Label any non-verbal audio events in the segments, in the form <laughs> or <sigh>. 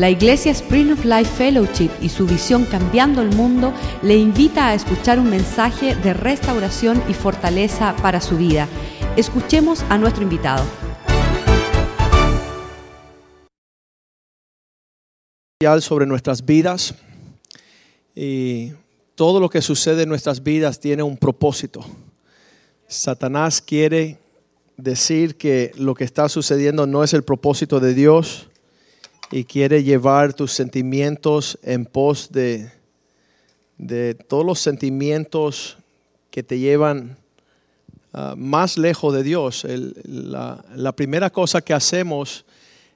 La Iglesia Spring of Life Fellowship y su visión Cambiando el Mundo le invita a escuchar un mensaje de restauración y fortaleza para su vida. Escuchemos a nuestro invitado. sobre nuestras vidas y todo lo que sucede en nuestras vidas tiene un propósito. Satanás quiere decir que lo que está sucediendo no es el propósito de Dios y quiere llevar tus sentimientos en pos de, de todos los sentimientos que te llevan ah, más lejos de Dios. la, la primera cosa que hacemos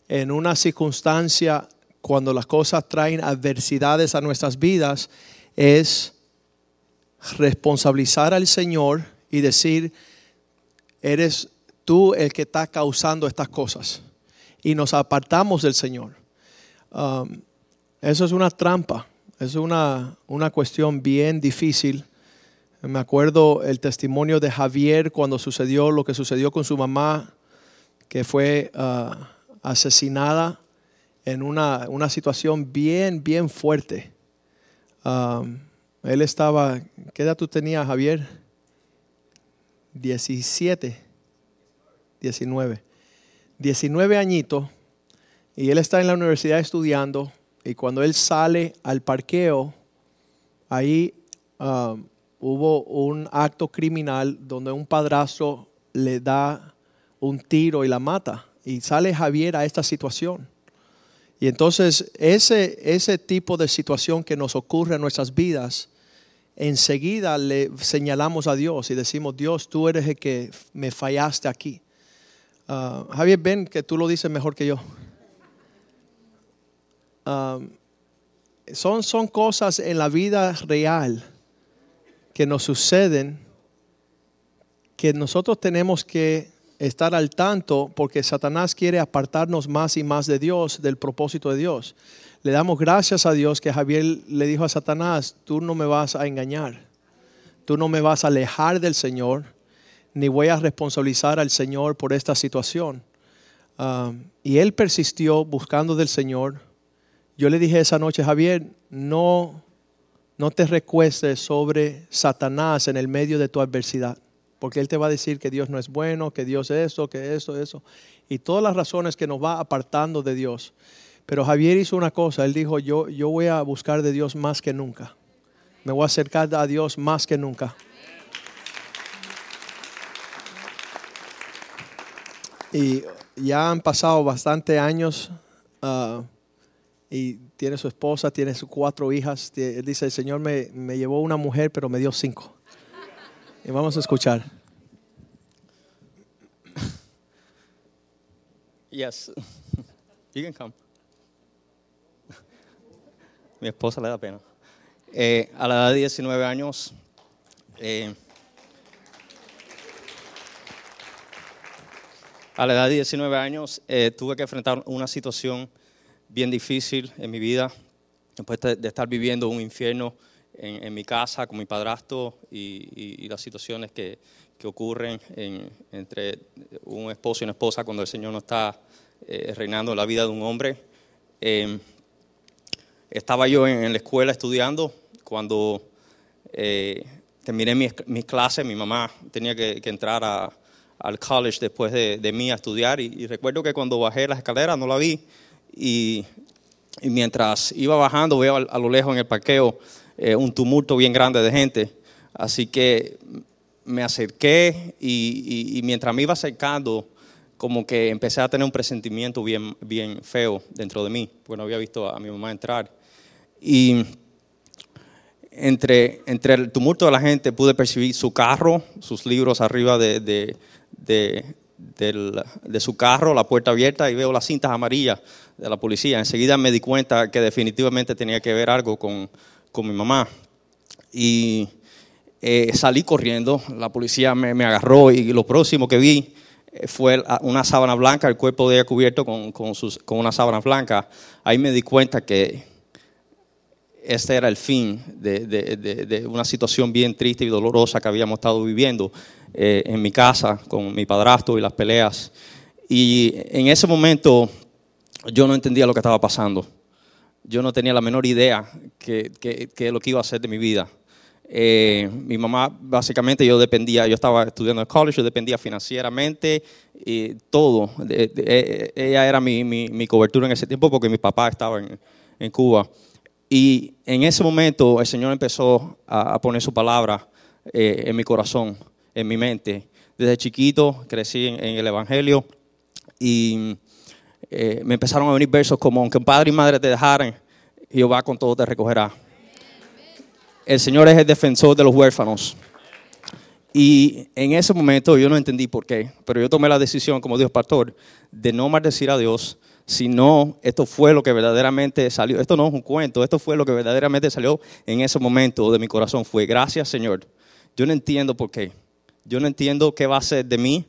en una circunstancia cuando las cosas traen adversidades a nuestras vidas es responsabilizar al Señor y decir, eres tú el que está causando estas cosas. Y nos apartamos del Señor. Um, eso es una trampa, es una, una cuestión bien difícil. Me acuerdo el testimonio de Javier cuando sucedió lo que sucedió con su mamá, que fue uh, asesinada en una, una situación bien, bien fuerte. Um, él estaba, ¿qué edad tú tenías, Javier? 17, 19. 19 añitos y él está en la universidad estudiando y cuando él sale al parqueo, ahí um, hubo un acto criminal donde un padrastro le da un tiro y la mata. Y sale Javier a esta situación. Y entonces ese, ese tipo de situación que nos ocurre en nuestras vidas, enseguida le señalamos a Dios y decimos, Dios, tú eres el que me fallaste aquí. Ah, Javier, ven que tú lo dices mejor que yo. Ah, son, son cosas en la vida real que nos suceden que nosotros tenemos que estar al tanto porque Satanás quiere apartarnos más y más de Dios, del propósito de Dios. Le damos gracias a Dios que Javier le dijo a Satanás, tú no me vas a engañar, tú no me vas a alejar del Señor, ni voy a responsabilizar al Señor por esta situación. Ah, y él persistió buscando del Señor. Yo le dije esa noche, Javier, no, no te recuestes sobre Satanás en el medio de tu adversidad porque Él te va a decir que Dios no es bueno, que Dios es eso, que eso, eso, y todas las razones que nos va apartando de Dios. Pero Javier hizo una cosa, él dijo, yo, yo voy a buscar de Dios más que nunca, me voy a acercar a Dios más que nunca. Y ya han pasado bastantes años ah, y tiene su esposa, tiene sus cuatro hijas. Él dice, el Señor me, me llevó una mujer, pero me dio cinco. Y vamos a escuchar. Yes, <laughs> you can come. <laughs> Mi esposa le da pena. Eh, a la edad de 19 años, eh, a la edad de 19 años eh, tuve que enfrentar una situación bien difícil en mi vida, después de estar viviendo un infierno en, mi casa con mi padrastro y, las situaciones que, que ocurren entre un esposo y una esposa cuando el Señor no está eh, reinando la vida de un hombre. Em, estaba yo en, la escuela estudiando cuando eh, terminé mis, mis, clases, mi mamá tenía que, entrar a, al college después de, de mí a estudiar y, recuerdo que cuando bajé las escaleras no la vi y, y mientras iba bajando veo a, a lo lejos en el parqueo eh, un tumulto bien grande de gente. Así que me acerqué y, mientras me iba acercando, como que empecé a tener un presentimiento bien, bien feo dentro de mí, porque no había visto a mi mamá entrar. Y entre, entre el tumulto de la gente pude percibir su carro, sus libros arriba de, de, de, su carro, la puerta abierta, y veo las cintas amarillas de la policía. Enseguida me di cuenta que definitivamente tenía que ver algo con, con mi mamá. Y eh, salí corriendo, la policía me, agarró y lo próximo que vi eh, fue una sábana blanca, el cuerpo de ella cubierto con, con, una sábana blanca. Ahí me di cuenta que este era el fin de, de, de, una situación bien triste y dolorosa que habíamos estado viviendo eh, en mi casa con mi padrastro y las peleas. Y en ese momento yo no entendía lo que estaba pasando. yo no tenía la menor idea que, que, que lo que iba a hacer de mi vida. Eh, mi mamá, básicamente, yo dependía, yo estaba estudiando en college, yo dependía financieramente y todo. ella era mi, mi, mi, cobertura en ese tiempo porque mi papá estaba en, en, Cuba. Y en ese momento el Señor empezó a, a poner su palabra eh, en mi corazón, en mi mente. Desde chiquito crecí en, en el Evangelio y eh, me empezaron a venir versos como, aunque padre y madre te dejaren, Jehová con todo te recogerá. El Señor es el defensor de los huérfanos. Y en ese momento yo no entendí por qué, pero yo tomé la decisión, como Dios pastor, de no maldecir a Dios, sino esto fue lo que verdaderamente salió. Esto no es un cuento, esto fue lo que verdaderamente salió en ese momento de mi corazón. Fue gracias, Señor. Yo no entiendo por qué. Yo no entiendo qué va a ser de mí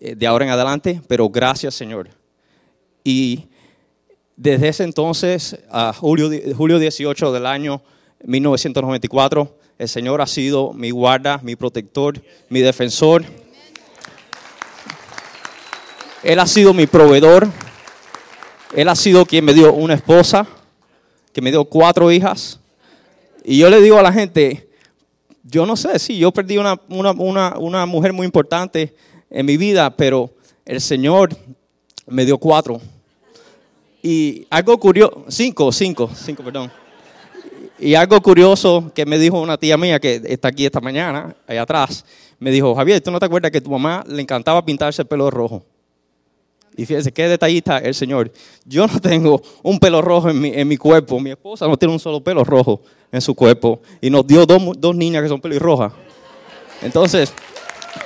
eh, de ahora en adelante, pero gracias, Señor. Y desde ese entonces, a julio, julio 18 del año 1994, el Señor ha sido mi guarda, mi protector, mi defensor. Él ha sido mi proveedor. Él ha sido quien me dio una esposa, que me dio cuatro hijas. Y yo le digo a la gente, yo no sé, sí, yo perdí una, una, una mujer muy importante en mi vida, pero el Señor me dio cuatro. Y algo curioso, cinco, cinco, cinco, perdón. Y algo curioso que me dijo una tía mía que está aquí esta mañana, allá atrás, me dijo, Javier, ¿tú no te acuerdas que tu mamá le encantaba pintarse el pelo rojo? Y fíjese, qué detallista el Señor. Yo no tengo un pelo rojo en mi, en mi cuerpo. Mi esposa no tiene un solo pelo rojo en su cuerpo. Y nos dio dos, dos niñas que son pelirrojas. Entonces,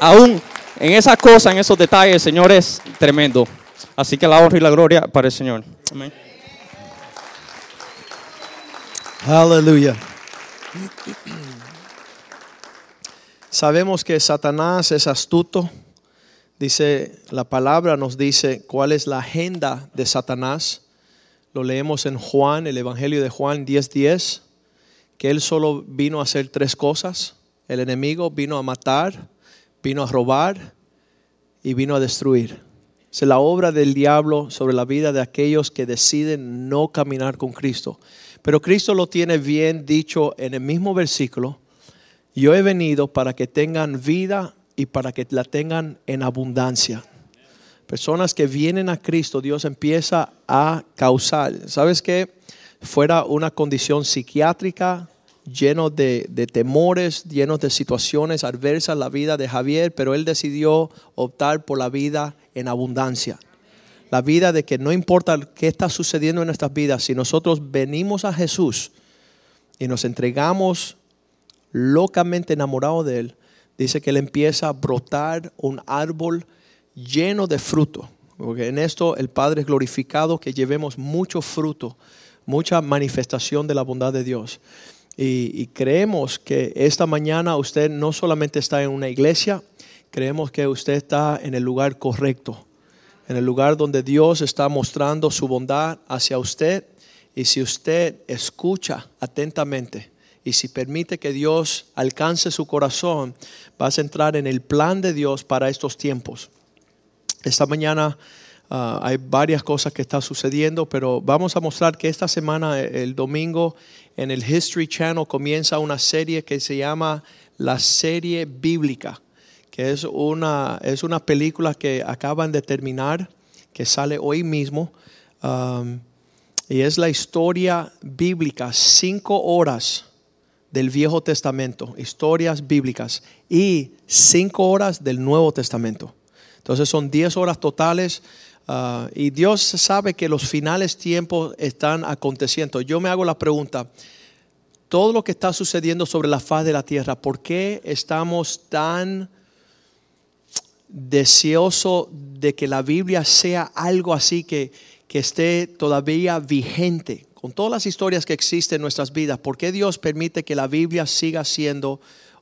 aún en esas cosas, en esos detalles, Señor es tremendo. Así que la honra y la gloria para el Señor. Amén. Aleluya. Sabemos que Satanás es astuto. Dice, la palabra nos dice cuál es la agenda de Satanás. Lo leemos en Juan, el Evangelio de Juan 10:10, que él solo vino a hacer tres cosas. El enemigo vino a matar, vino a robar y vino a destruir. Es la obra del diablo sobre la vida de aquellos que deciden no caminar con Cristo. Pero Cristo lo tiene bien dicho en el mismo versículo. Yo he venido para que tengan vida y para que la tengan en abundancia. Personas que vienen a Cristo, Dios empieza a causar. ¿Sabes qué? Fuera una condición psiquiátrica, lleno de, de, temores, lleno de situaciones adversas la vida de Javier, pero él decidió optar por la vida en abundancia. La vida de que no importa qué está sucediendo en nuestras vidas, si nosotros venimos a Jesús y nos entregamos locamente enamorados de Él, dice que Él empieza a brotar un árbol lleno de fruto. Porque en esto el Padre es glorificado, que llevemos mucho fruto, mucha manifestación de la bondad de Dios. Y, creemos que esta mañana usted no solamente está en una iglesia, creemos que usted está en el lugar correcto, en el lugar donde Dios está mostrando su bondad hacia usted. Y si usted escucha atentamente y si permite que Dios alcance su corazón, vas a entrar en el plan de Dios para estos tiempos. Esta mañana uh, hay varias cosas que están sucediendo, pero vamos a mostrar que esta semana, el domingo, en el History Channel comienza una serie que se llama la serie bíblica que es una, es una película que acaban de terminar, que sale hoy mismo. Um, y es la historia bíblica, cinco horas del Viejo Testamento, historias bíblicas, y cinco horas del Nuevo Testamento. Entonces son diez horas totales. Uh, y Dios sabe que los finales tiempos están aconteciendo. Yo me hago la pregunta, todo lo que está sucediendo sobre la faz de la tierra, ¿por qué estamos tan deseoso de que la Biblia sea algo así que, que esté todavía vigente. Con todas las historias que existen en nuestras vidas, ¿por qué Dios permite que la Biblia siga siendo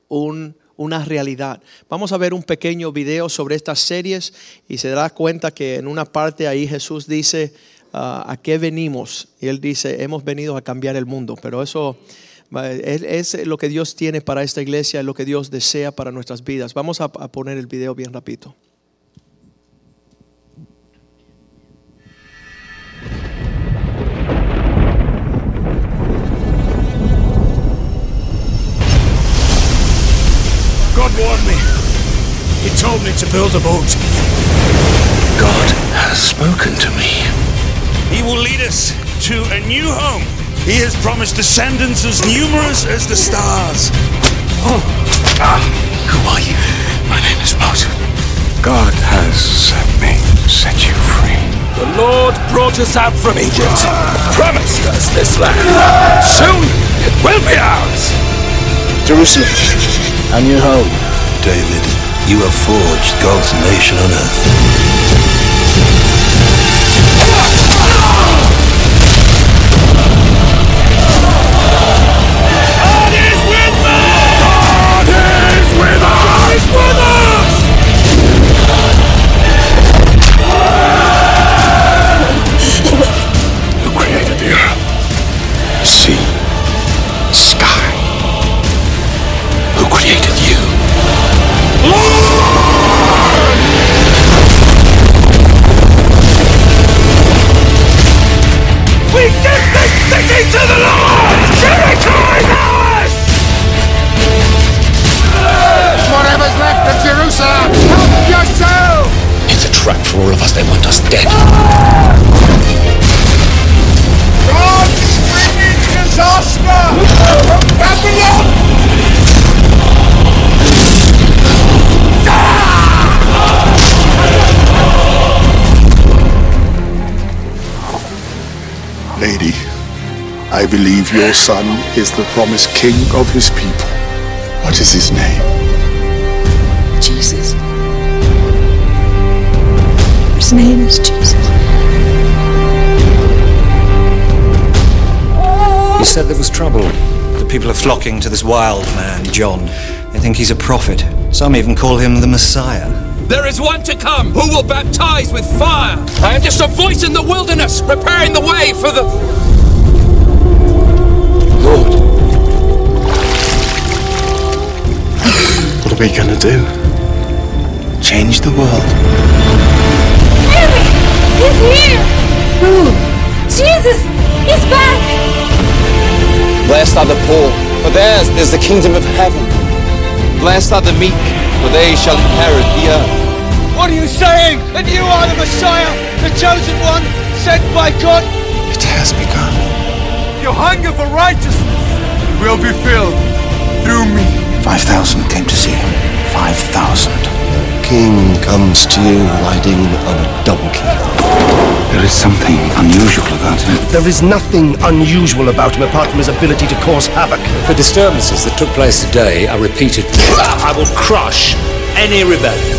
un, una realidad? Vamos a ver un pequeño video sobre estas series y se dará cuenta que en una parte ahí Jesús dice, ah, ¿a qué venimos? Y él dice, hemos venido a cambiar el mundo, pero eso es lo que Dios tiene para esta iglesia, es lo que Dios desea para nuestras vidas. Vamos a, poner el video bien rapidito. Ready to build a boat. God has spoken to me. He will lead us to a new home. He has promised descendants as numerous as the stars. Ah, who are you? My name is Moses. God has set me, set you free. The Lord brought us out from Egypt, promised us this land. Soon it will be ours. Jerusalem, a new home. David, you have forged God's nation on earth. I believe your son is the promised king of his people. What is his name? Jesus. His name is Jesus. He said there was trouble. The people are flocking to this wild man, John. They think he's a prophet. Some even call him the Messiah. There is one to come who will baptize with fire. I am just a voice in the wilderness, preparing the way for the. What are we gonna do? Change the world. Mary! He's here! Who? Jesus! He's back! Blessed are the poor, for theirs is the kingdom of heaven. Blessed are the meek, for they shall inherit the earth. What are you saying? That you are the Messiah, the chosen one, sent by God? It has begun. Your hunger for righteousness will be filled through me. 5,000 came to see him. 5,000. King comes to you riding on a donkey. There is something unusual about him. There is nothing unusual about him apart from his ability to cause havoc. The disturbances that took place today are repeated. I will crush any rebellion.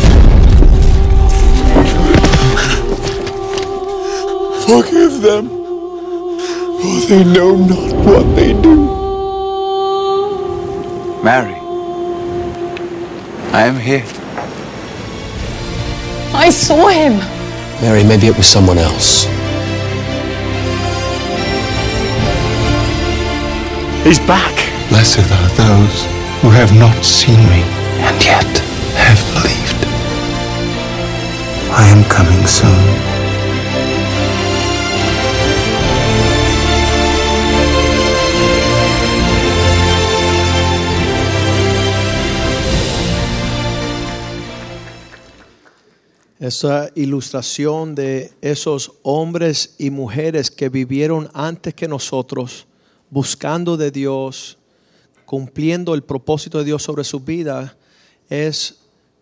Forgive them, for they know not what they do. Mary, I am here. I saw him! Mary, maybe it was someone else. He's back. Blessed are those who have not seen me and yet have believed. I am coming soon. Esa ilustración de esos hombres y mujeres que vivieron antes que nosotros, buscando de Dios, cumpliendo el propósito de Dios sobre su vida, es,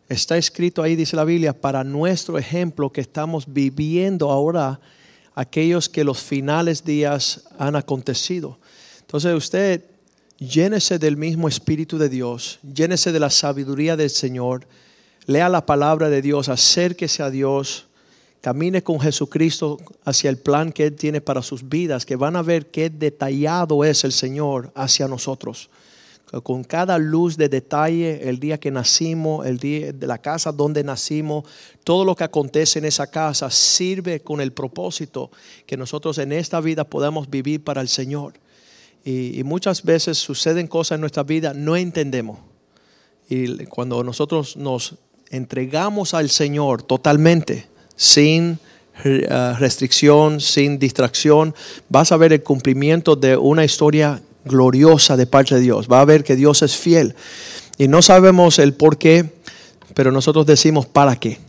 está escrito ahí, dice la Biblia, para nuestro ejemplo que estamos viviendo ahora aquellos que los finales días han acontecido. Entonces usted llénese del mismo Espíritu de Dios, llénese de la sabiduría del Señor, lea la palabra de Dios, acérquese a Dios, camine con Jesucristo hacia el plan que Él tiene para sus vidas, que van a ver qué detallado es el Señor hacia nosotros. Con cada luz de detalle, el día que nacimos, el día de la casa donde nacimos, todo lo que acontece en esa casa sirve con el propósito que nosotros en esta vida podamos vivir para el Señor. Y, muchas veces suceden cosas en nuestra vida, no entendemos. Y cuando nosotros nos entregamos al Señor totalmente, sin uh, restricción, sin distracción, vas a ver el cumplimiento de una historia gloriosa de parte de Dios. Va a ver que Dios es fiel. Y no sabemos el por qué, pero nosotros decimos ¿para qué?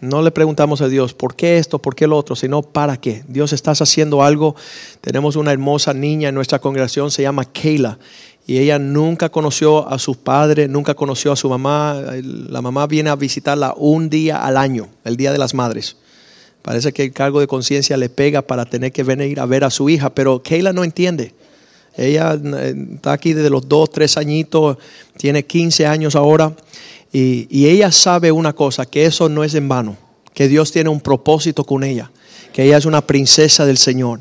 No le preguntamos a Dios por qué esto, por qué lo otro, sino para qué. Dios estás haciendo algo. Tenemos una hermosa niña en nuestra congregación, se llama Kayla. Y ella nunca conoció a su padre, nunca conoció a su mamá. La mamá viene a visitarla un día al año, el Día de las Madres. Parece que el cargo de conciencia le pega para tener que venir a ver a su hija, pero Kayla no entiende. Ella eh, está aquí desde los dos, tres añitos, tiene 15 años ahora. Y ella sabe una cosa, que eso no es en vano, que Dios tiene un propósito con ella que ella es una princesa del Señor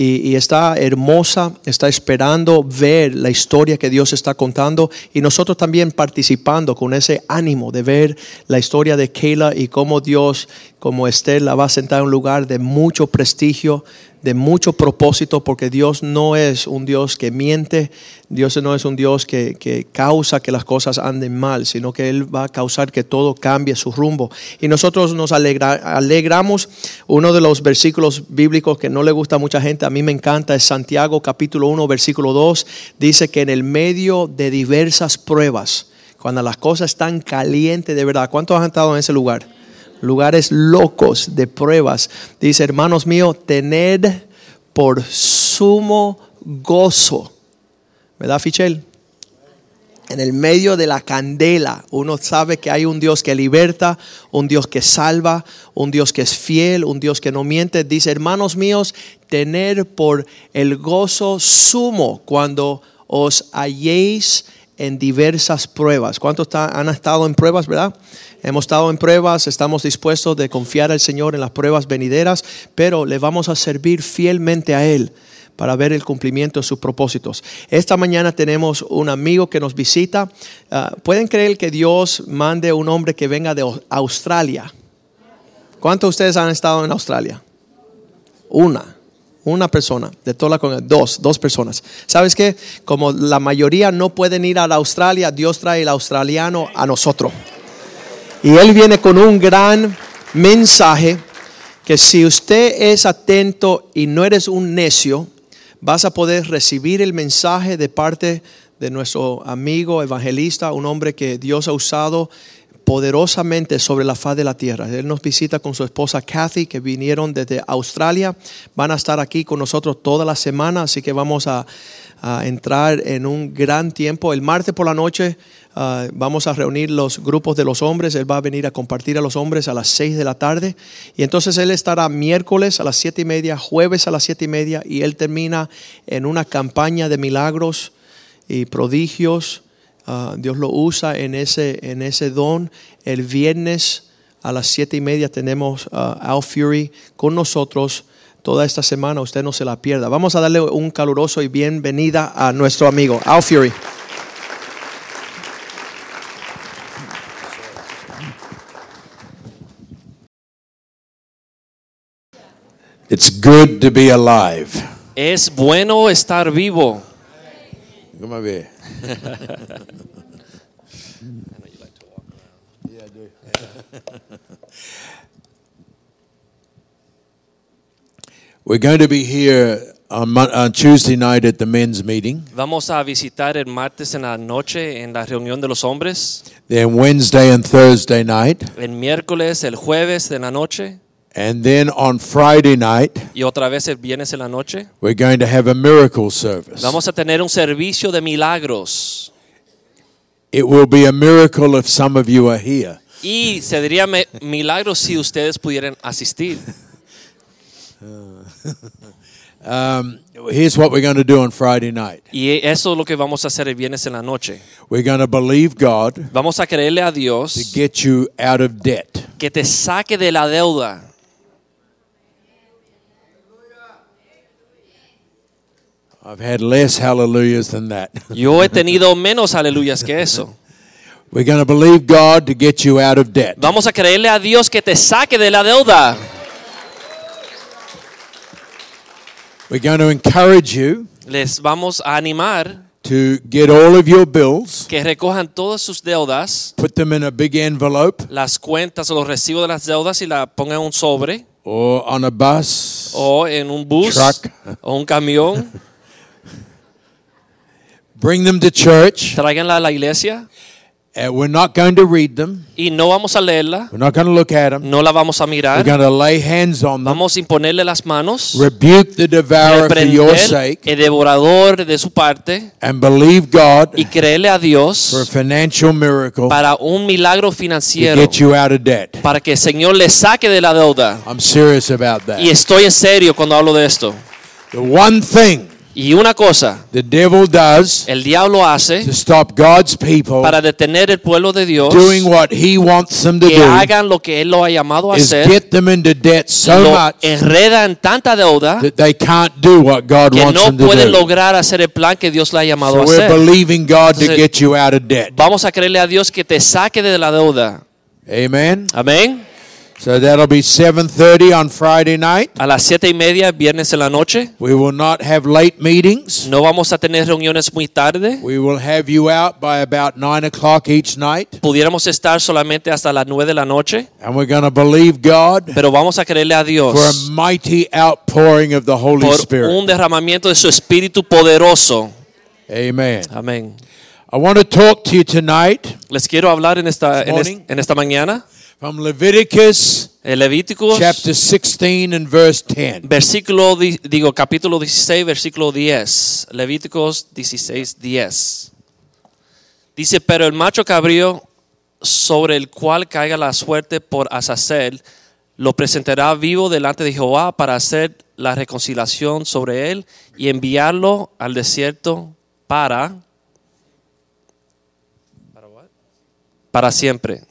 y, está hermosa, está esperando ver la historia que Dios está contando y nosotros también participando con ese ánimo de ver la historia de Kayla y cómo Dios, como Esther, la va a sentar en un lugar de mucho prestigio, de mucho propósito, porque Dios no es un Dios que miente, Dios no es un Dios que, que, causa que las cosas anden mal, sino que Él va a causar que todo cambie su rumbo. Y nosotros nos alegra, alegramos, uno de los versículos bíblicos que no le gusta a mucha gente, a mí me encanta, es Santiago capítulo 1, versículo 2, dice que en el medio de diversas pruebas, cuando las cosas están calientes de verdad, ¿cuántos han estado en ese lugar? lugares locos de pruebas. Dice, hermanos míos, tened por sumo gozo. ¿Verdad, Fichel? En el medio de la candela, uno sabe que hay un Dios que liberta, un Dios que salva, un Dios que es fiel, un Dios que no miente. Dice, hermanos míos, tener por el gozo sumo cuando os halléis en diversas pruebas. ¿Cuántos han estado en pruebas, verdad? Hemos estado en pruebas, estamos dispuestos de confiar al Señor en las pruebas venideras, pero le vamos a servir fielmente a Él para ver el cumplimiento de sus propósitos. Esta mañana tenemos un amigo que nos visita. Uh, ¿Pueden creer que Dios mande un hombre que venga de Australia? ¿Cuántos de ustedes han estado en Australia? Una una persona, de toda la dos, dos personas. ¿Sabes qué? Como la mayoría no pueden ir a la Australia, Dios trae el australiano a nosotros. Y Él viene con un gran mensaje que si usted es atento y no eres un necio, vas a poder recibir el mensaje de parte de nuestro amigo evangelista, un hombre que Dios ha usado poderosamente sobre la faz de la tierra. Él nos visita con su esposa Kathy, que vinieron desde Australia. Van a estar aquí con nosotros toda la semana, así que vamos a, a entrar en un gran tiempo. El martes por la noche uh, vamos a reunir los grupos de los hombres. Él va a venir a compartir a los hombres a las 6 de la tarde. Y entonces él estará miércoles a las siete y media, jueves a las siete y media, y él termina en una campaña de milagros y prodigios Uh, Dios lo usa en ese, en ese don. El viernes a las siete y media tenemos uh, Al Fury con nosotros toda esta semana. Usted no se la pierda. Vamos a darle un caluroso y bienvenida a nuestro amigo Al Fury. It's good to be alive. Es bueno estar vivo. Come a ver. We're going to be here on, on Tuesday night at the men's meeting. Vamos a visitar el martes en la noche en la reunión de los hombres. Then Wednesday and Thursday night. El miércoles, el jueves de la noche. And then on Friday night, Y otra vez el viernes en la noche. we're going to have a miracle service. Vamos a tener un servicio de milagros. It will be a miracle if some of you are here. Y se diría milagros si ustedes pudieran asistir. <laughs> Um, here's what we're going to do on Friday night. Y eso es lo que vamos a hacer el viernes en la noche. We're going to believe God Vamos a creerle a to Dios get you out of debt. que te saque de la deuda. I've had less hallelujahs than that. <laughs> Yo he tenido menos aleluyas que eso. We're going to believe God to get you out of debt. Vamos a creerle a Dios que te saque de la deuda. We're going to encourage you Les vamos a animar to get all of your bills, que recojan todas sus deudas, put them in a big envelope las cuentas o los recibos de las deudas y la pongan en un sobre or on a bus, o en un bus truck. o un camión. <laughs> Bring them to church Tráiganla a la iglesia Uh, we're not going to read them. y no vamos a leerla, We're not going to look at them. no la vamos a We're mirar. going to lay hands on them. Vamos a imponerle las manos, Rebuke the devourer for your sake. el devorador de su parte And believe God y creerle a for a Dios financial miracle para un milagro to financiero, get you out of debt. para que el Señor le saque de la deuda. I'm serious about that. Y estoy en serio cuando hablo de esto. The one thing Y una cosa, the devil does el diablo hace to stop God's people para detener el pueblo de Dios doing what he wants them to que do hagan lo que él lo ha llamado a is hacer, get them into debt so lo much enreda en tanta deuda that they can't do what God que wants no them pueden do. lograr hacer el plan que Dios le ha llamado So a we're hacer. believing God to get you out of debt. Vamos a creerle a Dios que te saque de la deuda. Amen. Amén. So that'll be 7:30 on Friday night. A las siete y media, viernes en la noche, We will not have late meetings. no vamos a tener reuniones muy tarde. We will have you out by about 9 o'clock each night. Pudiéramos estar solamente hasta las nueve de la noche, And we're going to believe God pero vamos a creerle a Dios for a mighty outpouring of the Holy por Spirit. un derramamiento de su Espíritu poderoso. Amen. Amén. I want to talk to you tonight Les quiero hablar en esta, en esta mañana. From Leviticus El Levíticos, chapter 16 and verse 10. versículo, di- digo, capítulo 16, versículo 10. Levíticos 16, 10. Dice, pero el macho cabrío sobre el cual caiga la suerte por Azazel, lo presentará vivo delante de Jehová para hacer la reconciliación sobre él y enviarlo al desierto para para siempre.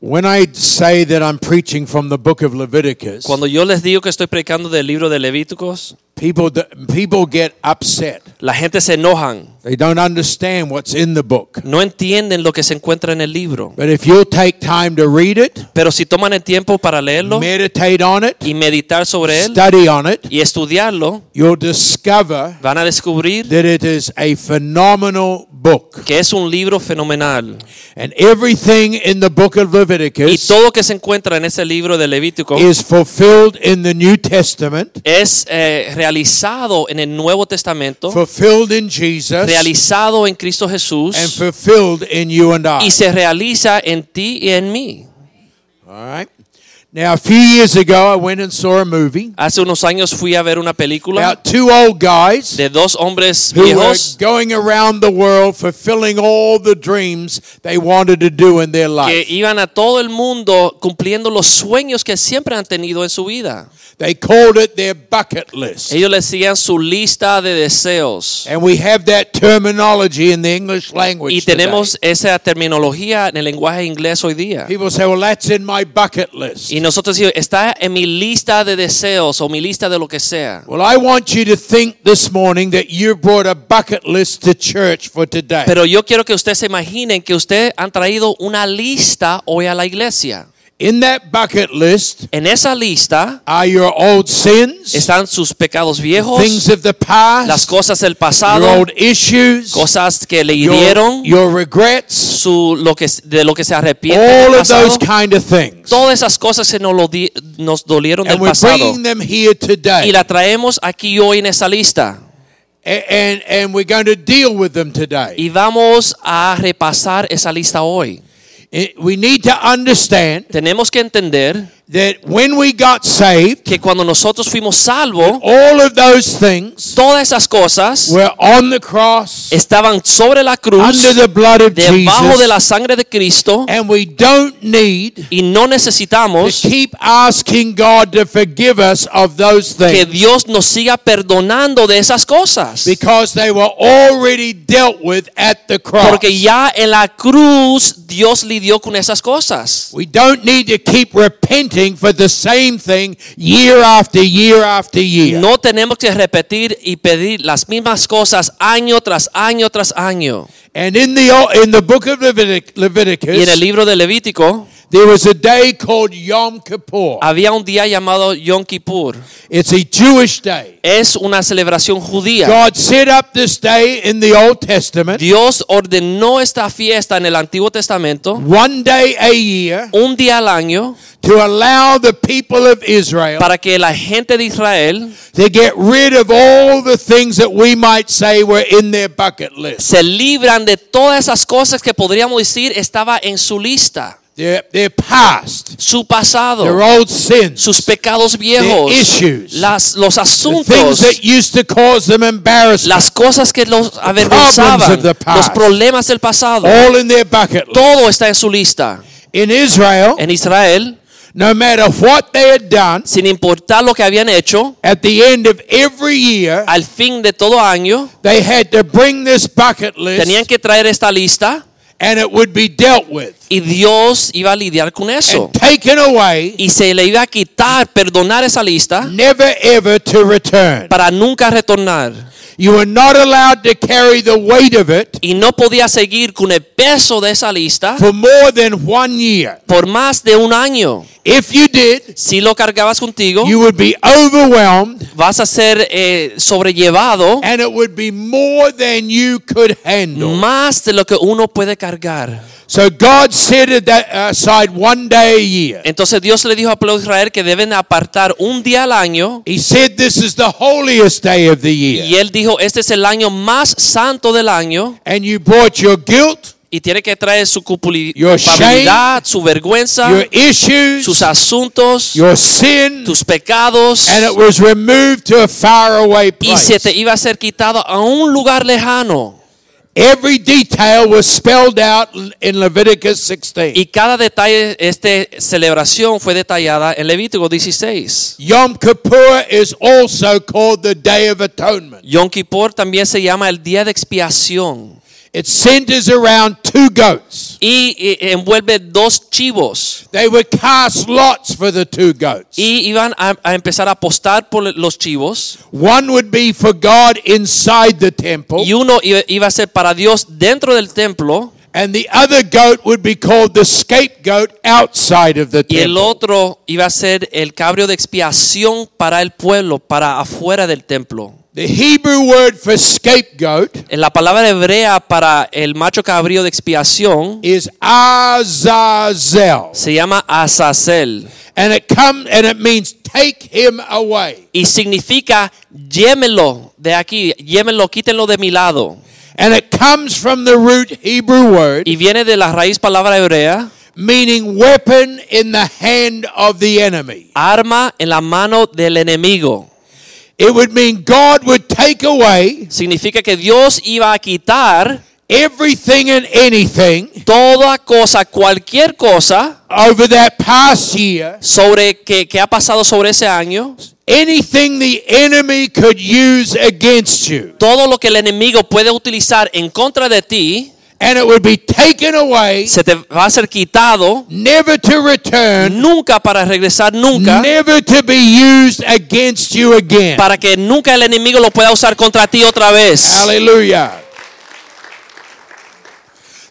When I say that I'm preaching from the book of Leviticus, Cuando yo les digo que estoy predicando del libro de Levíticos, people people get upset. la gente se enojan, They don't understand what's in the book. no entienden lo que se encuentra en el libro. But if you'll take time to read it, Pero si toman el tiempo para leerlo meditate on it, y meditar sobre él study on it, y estudiarlo, you'll discover van a descubrir that it is a phenomenal book. que es un libro fenomenal. And everything in the book of Y Leviticus todo que se encuentra en ese libro de Levítico is fulfilled in the New Testament, es eh, realizado en el Nuevo Testamento, fulfilled in Jesus, realizado en Cristo Jesús and fulfilled in you and I. y se realiza en ti y en mí. All right. Now, a few years ago, I went and saw a movie Hace unos años fui a ver una película about two old guys de dos hombres who were viejos going around the world fulfilling all the dreams they wanted to do in their que life. iban a todo el mundo cumpliendo los sueños que siempre han tenido en su vida. They called it their bucket list. Ellos le decían su lista de deseos. And we have that terminology in the English language. Y tenemos esa terminología en el lenguaje inglés hoy día. People say, well, that's in my bucket list. Y nosotros decimos, está en mi lista de deseos o mi lista de lo que sea. Well, I want you to think this morning that you brought a bucket list to church for today. Pero yo quiero que ustedes se imaginen que ustedes han traído una lista hoy a la iglesia. In that bucket list En esa lista are your old sins, están sus pecados viejos, things of the past, las cosas del your pasado, old issues, cosas que le hirieron, your regrets, su, lo que, de lo que se arrepiente all del of those kind of things. Todas esas cosas que nos, lo di- nos dolieron del And we're pasado. bringing them here Y today. la traemos aquí hoy en esa lista. And we're going to deal with them today. Y vamos a repasar esa lista hoy. It- We need to understand Tenemos que entender that when we got saved, que cuando nosotros fuimos salvos, all of those things todas esas cosas were on the cross, estaban sobre la cruz, under the blood of debajo de la Jesus, sangre de Cristo, and we don't need y no to necesitamos keep asking God to forgive us of those que things Dios nos siga perdonando de esas cosas. because they were already dealt with at the cross. Porque ya en la cruz Dios lidió con esas cosas. We don't need to keep repenting for the same thing year after year after year. No tenemos que repetir y pedir las mismas cosas año tras año tras año. And in the in the book of Levitic, Y en el Leviticus, libro de Levítico there was a day called Yom Kippur. había un día llamado Yom Kippur. It's a Jewish day. Es una celebración judía. God set up this day in the Old Testament, Dios ordenó esta fiesta en el Antiguo Testamento, one day a year, un día al año, to allow the people of Israel para que la gente de Israel to get rid of all the things that we might say were in their bucket list. se libran de todas esas cosas que podríamos decir estaba en su lista. Their, their past, Su pasado, their old sins, sus pecados viejos, Their issues. las, los the things asuntos, that used to cause them embarrassment, las cosas que los avergonzaban, of the past. los problemas del pasado. all in their bucket list. Todo está en su lista. In Israel, En Israel, no matter what they had done, sin importar lo que habían hecho, at the end of every year, al fin de todo año, they had to bring this bucket list tenían que traer esta lista and it would be dealt with y Dios iba a lidiar con eso. away, Y se le iba a quitar, perdonar esa lista never ever to return. para nunca retornar. You were not allowed to carry the weight of it Y no podía seguir con el peso de esa lista for more than one year. por más de un año. If you did, Si lo cargabas contigo, you would be overwhelmed vas a ser eh, sobrellevado and it would be more than you could handle. más de lo que uno puede cargar. So God set it that- aside one day a year. Entonces Dios le dijo al pueblo Israel que deben apartar un día al año. He said this is the holiest day of the year. Y él dijo, este es el año más santo del año. And you brought your guilt, Y tiene que traer su culpabilidad, su vergüenza, your issues, sus asuntos, your sin, tus pecados. and it was removed to a faraway Y se te place. iba a ser quitado a un lugar lejano. Every detail was spelled out in Leviticus 16. Y cada detalle esta celebración fue detallada en Levítico 16. Yom Kippur is also called the Day of Atonement. Yom Kippur también se llama el día de expiación. It centers around two goats. Y, y envuelve dos chivos. They would cast lots for the two goats. Y iban a, a empezar a apostar por los chivos. One would be for God inside the temple, Y uno iba, a ser para Dios dentro del templo. and the other goat would be called the scapegoat outside of the Y el temple. otro iba a ser el cabrio de expiación para el pueblo, para afuera del templo. The Hebrew word for scapegoat En la palabra hebrea para el macho cabrío de expiación is Azazel, se llama Azazel and it comes and it means take him away. y significa llémelo de aquí, llémelo, quítenlo de mi lado. And it comes from the root Hebrew word Y viene de la raíz palabra hebrea, meaning weapon in the hand of the enemy. arma en la mano del enemigo. It would mean God would take away Significa que Dios iba a quitar everything and anything toda cosa, cualquier cosa over that past year, sobre que, que ha pasado sobre ese año, anything the enemy could use against you. todo lo que el enemigo puede utilizar en contra de ti, And it would be taken away, se te va a ser quitado never to return, nunca para regresar nunca, never to be used against you again. para que nunca el enemigo lo pueda usar contra ti otra vez. Hallelujah.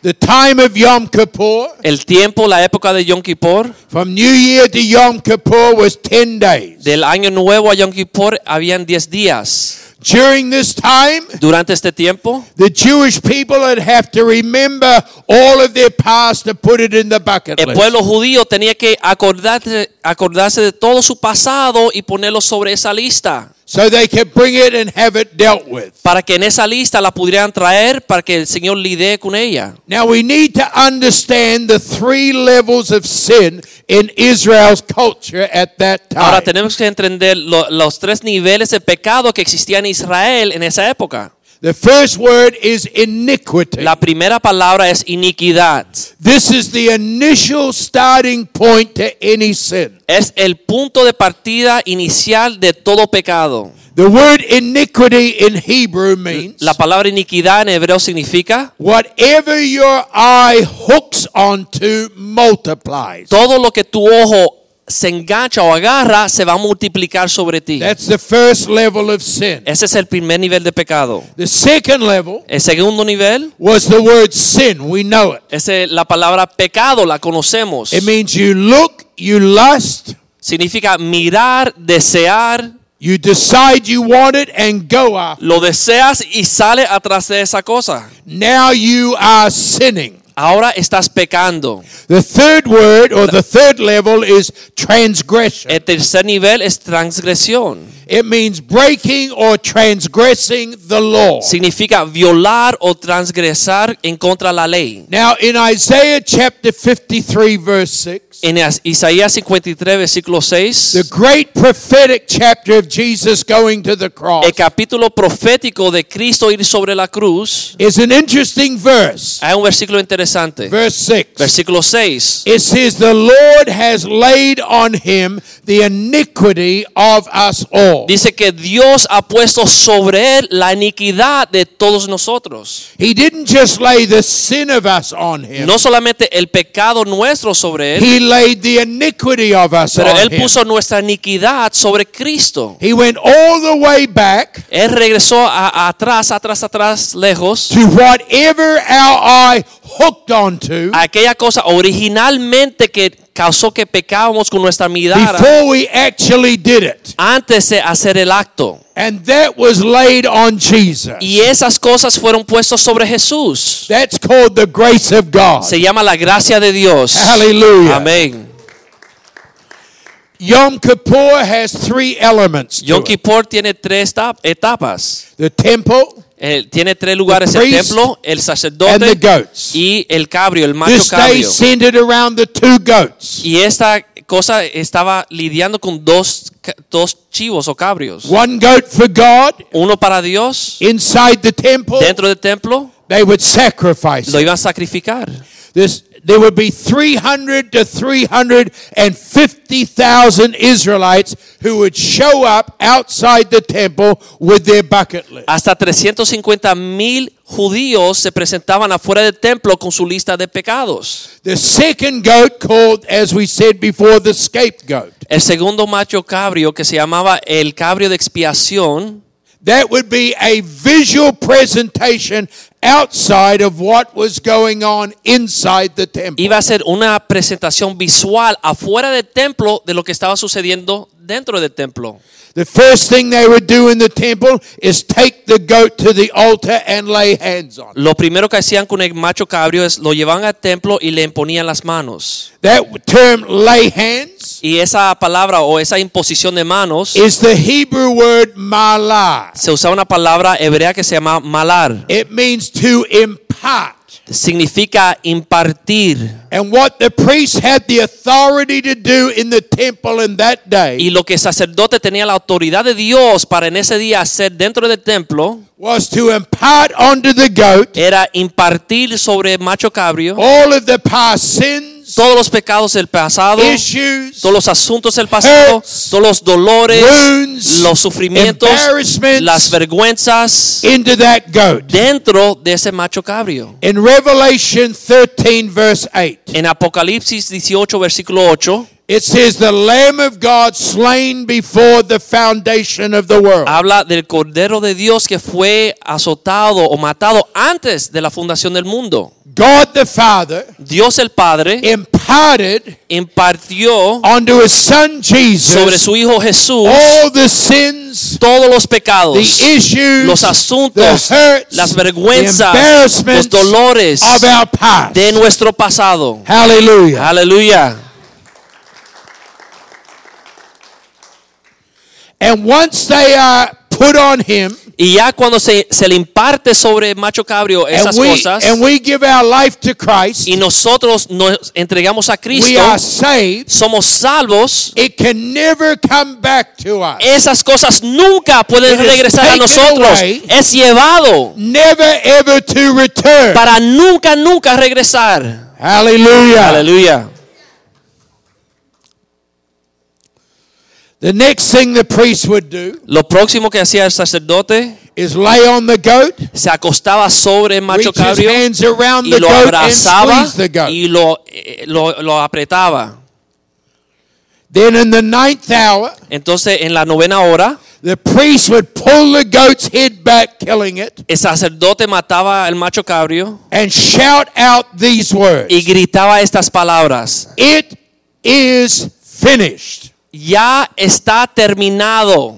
The time of Yom Kippur, El tiempo, la época de Yom Kippur, from New Year to Yom Kippur, was 10 days. del año nuevo a Yom Kippur, habían 10 días. During this time, Durante este tiempo, the Jewish people would have to remember all of their past to put it in the bucket el list. pueblo judío tenía que acordarse, acordarse de todo su pasado y ponerlo sobre esa lista. So they could bring it and have it dealt with. Para que en esa lista la pudieran traer, para que el Señor lidie con ella. Now we need to understand the three levels of sin in Israel's culture at that Ahora time. tenemos que entender lo- los tres niveles de pecado que existían en Israel en esa época. The first word is iniquity. La primera palabra es iniquidad. This is the initial starting point to any sin. Es el punto de partida inicial de todo pecado. The word iniquity in Hebrew means La palabra iniquidad en hebreo significa whatever your eye hooks onto multiplies. todo lo que tu ojo se engancha o agarra, se va a multiplicar sobre ti. That's the first level of sin. Ese es el primer nivel de pecado. The second level El segundo nivel was the word sin. We know it. es la palabra pecado, la conocemos. It means you look, you lust, Significa mirar, desear, you decide you want it and go after. lo deseas y sale atrás de esa cosa. Now you are sinning. Ahora estás pecando. The third word or the third level is transgression. El tercer nivel es transgresión. It means breaking or transgressing the law. Significa violar o transgresar en contra la ley. Now in Isaiah chapter 53 verse 6, En Is- Isaías 53, versículo 6, the great prophetic chapter of Jesus going to the cross, el capítulo profético de Cristo ir sobre la cruz, is an interesting verse. hay un versículo interesante. Verse 6. Versículo 6. It says, The Lord has laid on him the iniquity of us all. Dice que Dios ha puesto sobre él la iniquidad de todos nosotros. He didn't just lay the sin of us on him, No solamente el pecado nuestro sobre él, he laid the iniquity of us pero on él him. puso nuestra iniquidad sobre Cristo. He went all the way back Él regresó a- a atrás, atrás, atrás, lejos. to whatever our eye hooked onto Aquella cosa originalmente que causó que pecábamos con nuestra mirada before we actually did it. antes de hacer el acto. And that was laid on Jesus. Y esas cosas fueron puestas sobre Jesús. That's called the grace of God. Se llama la gracia de Dios. Hallelujah. Amén. Yom Kippur has three elements. Yom. Kippur tiene tres etap- etapas. The temple, Eh, tiene tres lugares: The el templo, el sacerdote y el cabrio, el macho This cabrio. the two goats. Y esta cosa estaba lidiando con dos, dos chivos o cabrios. One goat for God Uno para Dios inside the temple. dentro del templo, They would sacrifice. lo iban a sacrificar. This, there would be 300 to 350,000 Israelites who would show up outside the temple with their bucket list. Hasta 350 mil judíos se presentaban afuera del templo con su lista de pecados. The second goat, called, as we said before, the scapegoat. El segundo macho cabrio, que se llamaba el cabrio de expiación, That would be a visual presentation outside of what was going on inside the temple. iba a ser una presentación visual afuera del templo de lo que estaba sucediendo dentro del templo. The first thing they would do in the temple is take the goat to the altar and lay hands on. Lo primero que hacían con el macho cabrio es lo llevaban al templo y le imponían las manos. That term lay hands Y esa palabra o esa imposición de manos is the Hebrew word malah. se usaba una palabra hebrea que se llama malar. It means to impart. Significa impartir. And what the priests had the authority to do in the temple in that day Y lo que el sacerdote tenía la autoridad de Dios para en ese día hacer dentro del templo was to impart onto the goat era impartir sobre el macho cabrio all of the past sins, todos los pecados del pasado, issues, todos los asuntos del pasado, hurts, todos los dolores, wounds, los sufrimientos, las vergüenzas into that goat. dentro de ese macho cabrio. In Revelation 13, verse 8, En Apocalipsis 18, versículo 8, it says, The Lamb of God slain before the foundation of the world. habla del Cordero de Dios que fue azotado o matado antes de la fundación del mundo. God the Father Dios el Padre imparted impartió onto his Son Jesus sobre su Hijo Jesús all the sins, todos los pecados, the issues, los asuntos, the hurts, las the vergüenzas, los dolores of our past. de nuestro pasado. Hallelujah. Aleluya. And once they are put on him, Y ya cuando se, se le imparte sobre macho cabrio esas and we, cosas and we give our life to Christ, y nosotros nos entregamos a we Cristo, are saved. somos salvos, It can never come back to us. esas cosas nunca pueden It regresar a nosotros. away. Es llevado Never ever to return. para nunca, nunca regresar. Hallelujah. Aleluya. The next thing the priest would do Lo próximo que hacía el sacerdote is lay on the goat, se acostaba sobre el macho reach his cabrio hands around y the lo goat and abrazaba squeeze the goat. y lo, eh, lo, lo apretaba. Then in the ninth hour, Entonces en la novena hora, the priest would pull the goat's head back, killing it, el sacerdote mataba al macho cabrio and shout out these words y gritaba estas palabras. It is finished. Ya está terminado.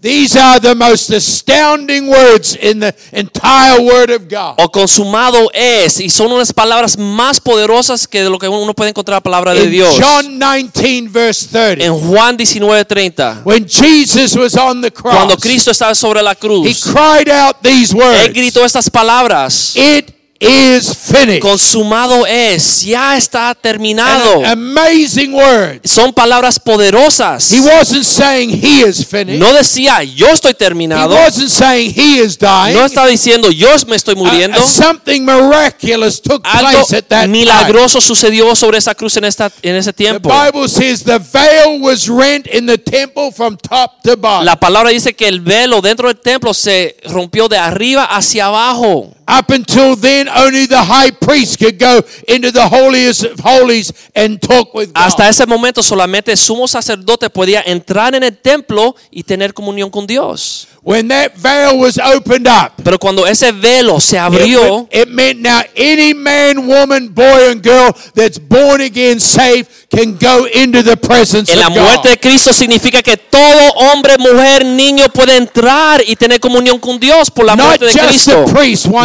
These are the most astounding words in the entire Word of God. O consumado es. Y son unas palabras más poderosas que de lo que uno puede encontrar la palabra de In Dios. John 19, verse 30, En Juan 19:30. when Jesus was on the cross, Cuando Cristo estaba sobre la he cruz. cried out these Él words gritó estas palabras. It is finished. Consumado es. Ya está terminado. And amazing words. Son palabras poderosas. He wasn't saying he is finished. No decía yo estoy he terminado. wasn't saying he is dying. No estaba diciendo yo me estoy muriendo. Uh, something miraculous took Algo place at that time. milagroso sucedió sobre esa cruz en, esta, en ese The tiempo. Bible says the veil was rent in the temple from top to bottom. La palabra dice que el velo dentro del templo se rompió de arriba hacia abajo. Up until then, only the high priest could go into the holiest of holies and talk with God. Hasta ese momento solamente el sumo sacerdote podía entrar en el templo y tener comunión con Dios. when that veil was opened up, Pero cuando ese velo se it, abrió, would- it meant now any man, woman, boy, and girl that's born again, saved, can go into the presence en la of God. de Cristo significa que todo hombre, mujer, niño puede entrar y tener comunión con Dios por la muerte de Cristo.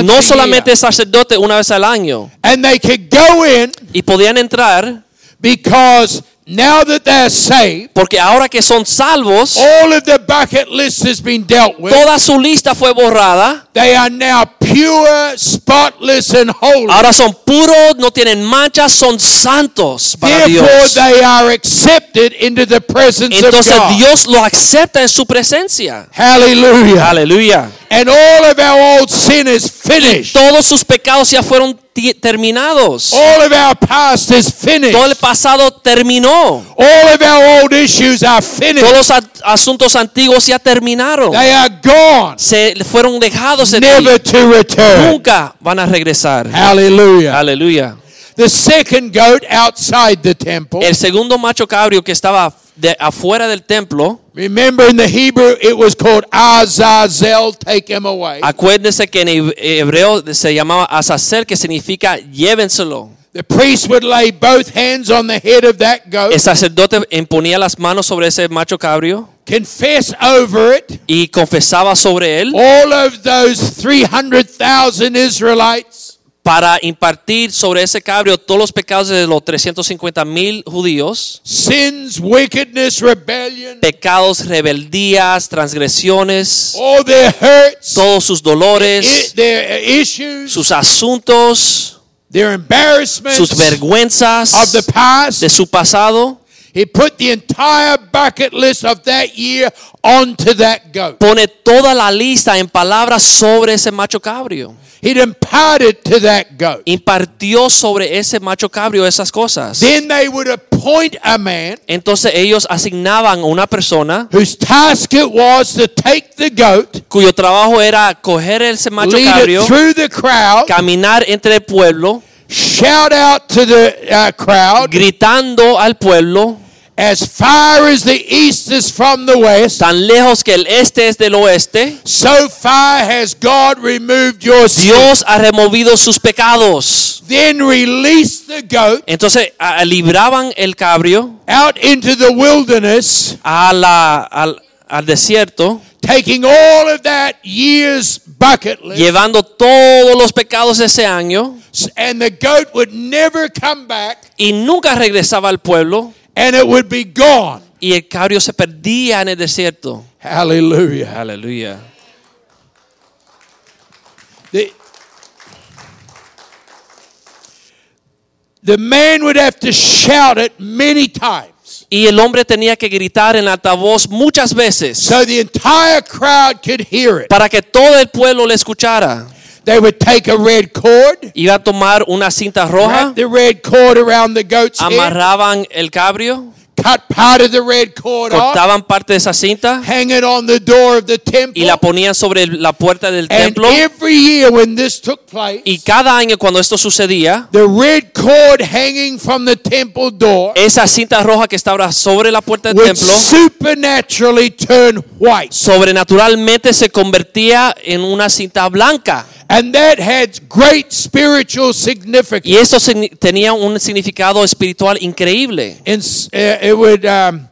No solamente sacerdote una vez al año. And they could go in Y podían entrar because now that they're saved, porque ahora que son salvos, all of the bucket list has been dealt with. toda su lista fue borrada. They are now pure, spotless, and holy. Ahora son puros, no tienen manchas, son santos para Therefore, Dios. they are accepted into the presence Entonces of God. Dios lo acepta en su presencia. Hallelujah. Aleluya. And all of our old sin is finished. Todos sus pecados ya fueron terminados. All of our past is finished. Todo el pasado terminó. All of our old issues are Todos finished. los a- asuntos antiguos ya terminaron. They are gone, Se fueron dejados en never ti. to return. Nunca van a regresar. Hallelujah. Aleluya. The second goat outside the temple. El segundo macho cabrio que estaba de afuera del templo, Remember in the Hebrew it was called Azazel, take him away. acuérdense que en heb- hebreo se llamaba Azazel, que significa llévenselo. The priest would lay both hands on the head of that goat, El sacerdote imponía las manos sobre ese macho cabrio confess over it. y confesaba sobre él All of those 300,000 Israelites para impartir sobre ese cabrio todos los pecados de los 350 mil judíos, sins, wickedness, rebellion, pecados, rebeldías, transgresiones, all their hurts, todos sus dolores, their issues, sus asuntos, their embarrassments. Sus vergüenzas. Of the past. de su pasado. He put the entire bucket list of that year onto that goat. Pone toda la lista en palabras sobre ese macho cabrio. He'd imparted to that goat. Impartió sobre ese macho cabrio esas cosas. Then they would appoint a man Entonces ellos asignaban a una persona whose task it was to take the goat, cuyo trabajo era coger ese macho cabrio, through the crowd, caminar entre el pueblo, shout out to the uh, crowd, gritando al pueblo, as far as the east is from the west, tan lejos que el este es del oeste, so far has God removed your sin. Dios ha removido sus pecados. Then release the goat Entonces a- libraban el cabrio out into the wilderness, a la, al, al desierto, taking all of that year's bucket list, llevando todos los pecados de ese año and the goat would never come back, y nunca regresaba al pueblo and it would be gone. y el cabrio se perdía en el desierto. Hallelujah. Aleluya. The, the man would have to shout it many times Y el hombre tenía que gritar en altavoz muchas veces so the entire crowd could hear it. para que todo el pueblo le escuchara. They would take a red cord, Iba a tomar una cinta roja, the red cord around the goat's head, amarraban el cabrio, cut part of the red cord off, cortaban parte de esa cinta hang it on the door of the temple. y la ponían sobre la puerta del and templo. every year when this took place, Y cada año cuando esto sucedía, the red cord hanging from the temple door esa cinta roja que estaba sobre la puerta del would templo supernaturally turn white. sobrenaturalmente se convertía en una cinta blanca. And that had great spiritual significance. Y eso tenía un significado espiritual increíble. In, s- uh, it would um,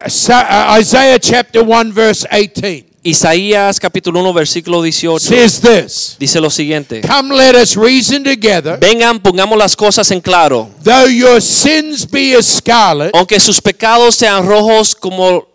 uh, Isaiah chapter 1 verse 18 Isaías capítulo 1 versículo 18 says this dice lo siguiente. Come let us reason together Vengan, pongamos las cosas en claro. though your sins be as scarlet Aunque sus pecados sean rojos como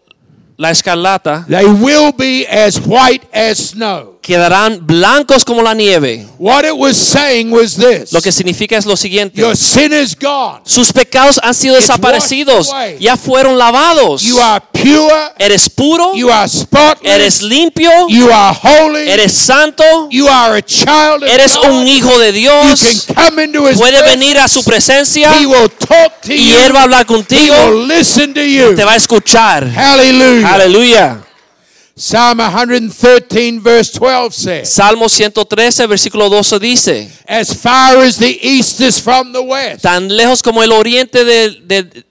la escarlata, they will be as white as snow. Quedarán blancos como la nieve. What it was saying was this Lo que significa es lo siguiente. Your sin is gone. Sus pecados han sido It's desaparecidos, ya fueron lavados. You are pure, Eres puro, you are spotless, eres limpio, you are holy, eres santo, you are a child of eres God. un hijo de You Dios. can come into his Puede venir a su presencia He will talk to y you. él va a hablar He contigo, will listen to you. te va a escuchar. Hallelujah. Aleluya. Psalm 113 verse 12 says, Salmo 113, versículo 12 dice, As far as the east is from the west, tan lejos como el oriente del del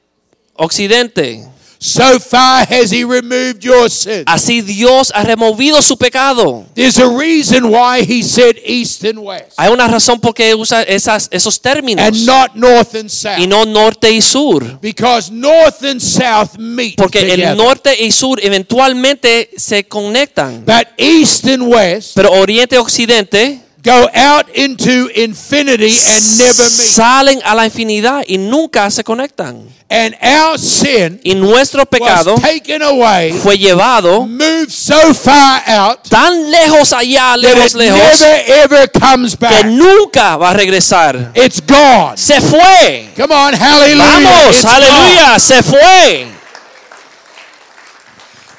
occidente, so far has he removed your sin. así Dios ha removido su pecado. There's a reason why he said east and west Hay una razón por qué usa esas, esos términos and not north and south. y no norte y sur. Because north and south meet Porque el together. norte y sur eventualmente se conectan. But east and west Pero oriente y occidente go out into infinity and never meet. salen a la infinidad y nunca se conectan. And our sin Y nuestro pecado was taken away, fue llevado moved so far out tan lejos allá, lejos, lejos, never ever comes que nunca va a regresar. It's gone. Se fue. Come on, hallelujah. Vamos, aleluya, se fue.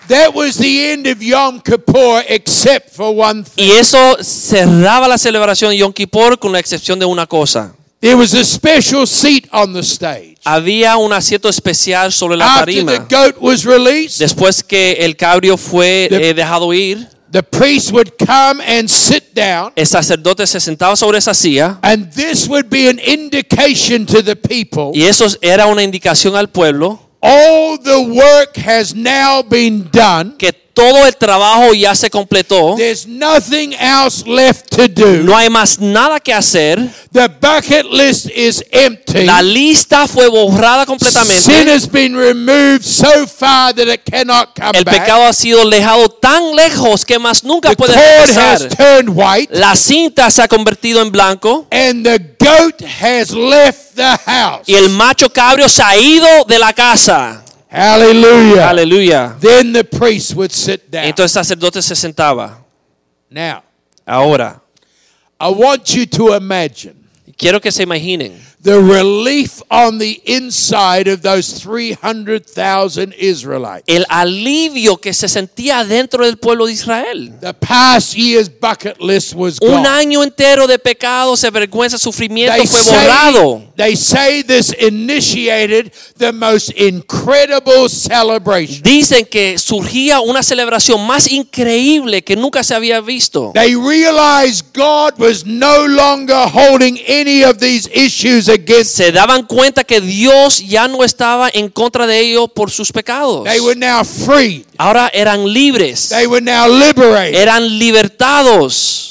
That was the end of Yom Kippur, except for one thing. Y eso cerraba la celebración de Yom Kippur con la excepción de una cosa. There was a special seat on the stage. Había un asiento especial sobre la After the tarima. goat was released, Después que el cabrio fue The- eh, dejado ir, the priest would come and sit down, el sacerdote se sentaba sobre esa silla and this would be an indication to the people y eso era una indicación al pueblo all the work has now been done. que todo el trabajo ya se completó. There's nothing else left to do. No hay más nada que hacer. The bucket list is empty. La lista fue borrada Sin completamente. has been removed so far that it cannot come El back. pecado ha sido dejado tan lejos que más nunca the puede has regresar. turned white, La cinta se ha convertido en blanco and the goat has left the house. y el macho cabrio se ha ido de la casa. Hallelujah. Aleluya. Then the priest would sit down. Entonces el sacerdote se sentaba. now, Ahora, I want you to imagine quiero que se imaginen the relief on the inside of those 300,000 Israelites. el alivio que se sentía dentro del pueblo de Israel. The past year's bucket list was Un gone. año entero de pecados, de vergüenza, sufrimiento They fue say, borrado. they say this initiated the most incredible celebration. Dicen que surgía una celebración más increíble que nunca se había visto. They realized God was no longer holding any of these issues Se daban cuenta que Dios ya no estaba en contra de ellos por sus pecados. They were now free. Ahora eran libres. They were now liberated. Eran libertados.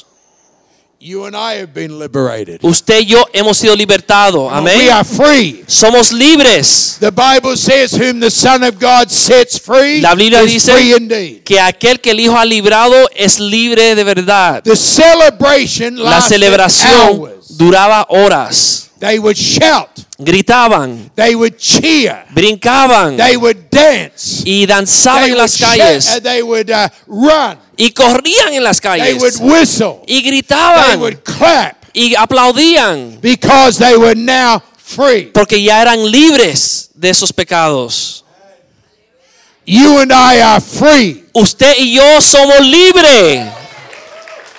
You and I have been liberated. Usted y yo hemos sido libertados. Amén. We are free. Somos libres. The Bible says, "Whom the Son of God sets free La Biblia is dice free indeed." que aquel que el Hijo ha librado es libre de verdad. The celebration La lasted celebración hours. duraba horas. They would shout. Gritaban, They would cheer. brincaban They would dance. y danzaban They en las calles they would uh, run. y corrían en las They would calles whistle. y They gritaban would clap y aplaudían because they were now free. porque ya eran libres de esos pecados. You and I are free. Usted y yo somos libres.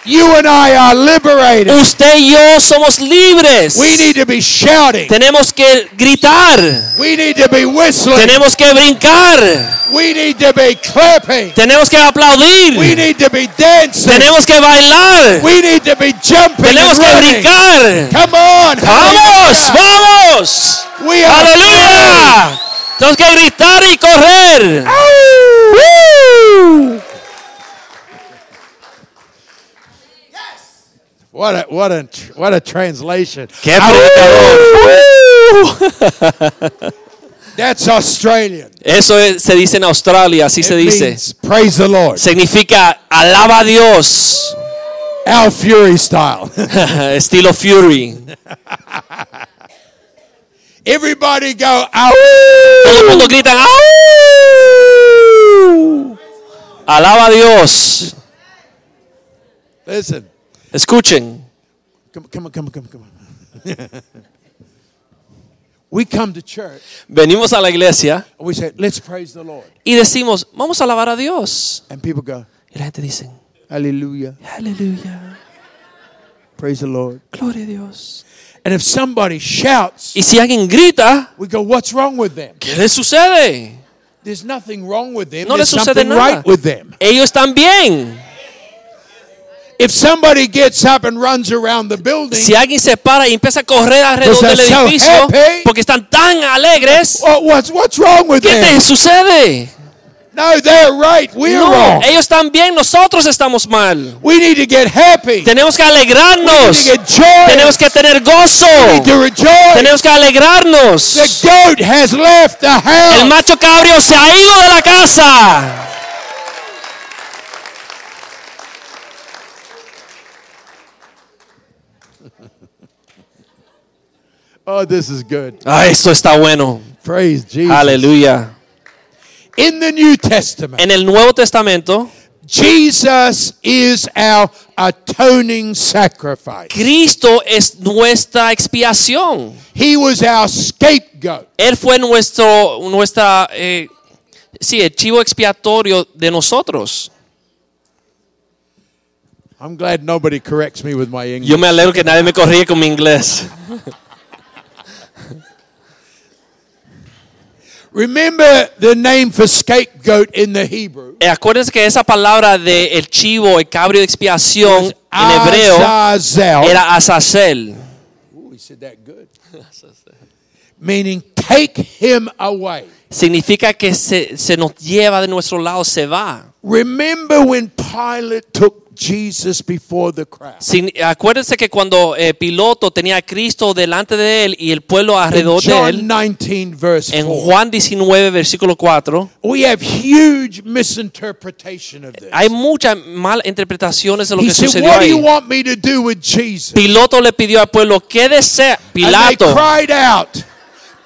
You and I are liberated. Usted y yo somos libres. We need to be shouting. Tenemos que gritar. We need to be whistling. Tenemos que brincar. We need to be clapping. Tenemos que aplaudir. We need to be dancing. Tenemos que bailar. We need to be jumping. Tenemos que running. brincar. Come on. ¡Vamos! ¡Vamos! We are ¡Aleluya! Tenemos que gritar y correr. ¡Woo! What a what a what a translation. ¡Qué predicador! That's Australian. Eso es- se dice en Australia, así se dice. means praise the Lord. Significa alaba a Dios. Al Fury style. <laughs> Estilo Fury. Everybody go out. Todo el mundo grita ¡Au! Alaba a Dios. Listen. Escuchen. Come, come come come come <laughs> we come to church Venimos a la iglesia we say, let's praise the Lord. y decimos, vamos a alabar a Dios. And people go, Y la gente dice, Hallelujah. aleluya, Praise the Lord. gloria a Dios. And if somebody shouts, Y si alguien grita, we go, what's wrong with them? ¿qué les sucede? There's nothing wrong with them. No les There's sucede something nada. right with them. Ellos están bien. If somebody gets up and runs around the building, Si alguien se para y empieza a correr alrededor del so edificio porque están tan alegres, oh, what's, what's wrong with ¿qué te sucede? No, they're right. We're No, wrong. ellos están bien, nosotros estamos mal. We need to get happy. Tenemos que We need alegrarnos. to get joy. Tenemos que tener gozo. We need to rejoice. Tenemos que alegrarnos. The goat has left the El house. macho cabrio se ha ido de la casa. Oh, this is good. Ah, esto está bueno. Praise Jesus. Aleluya. In the New Testament, En el Nuevo Testamento, Jesus is our atoning sacrifice. Cristo es nuestra expiación. He was our scapegoat. Él fue nuestro, nuestra, eh, sí, el chivo expiatorio de nosotros. I'm glad nobody corrects me with my English. Yo me alegro que nadie me corrige con mi inglés. <laughs> Remember the name for scapegoat in the Hebrew. Eh, acuérdense que esa palabra de el chivo, el cabrio de expiación en hebreo Azazel. era Azazel. Ooh, he said that good. Meaning, take him away. Significa que se, se nos lleva de nuestro lado, se va. Remember when Pilate took Jesus before the crowd. Sin- acuérdense que cuando eh, Piloto tenía a Cristo delante de él y el pueblo alrededor de él, 19, verse en 4. Juan 19, versículo 4, We have huge misinterpretation of this. hay muchas malas interpretaciones de lo He que said, sucedió What do you want me to do with Jesus? Piloto le pidió al pueblo, ¿qué desea? And they Pilato. cried out,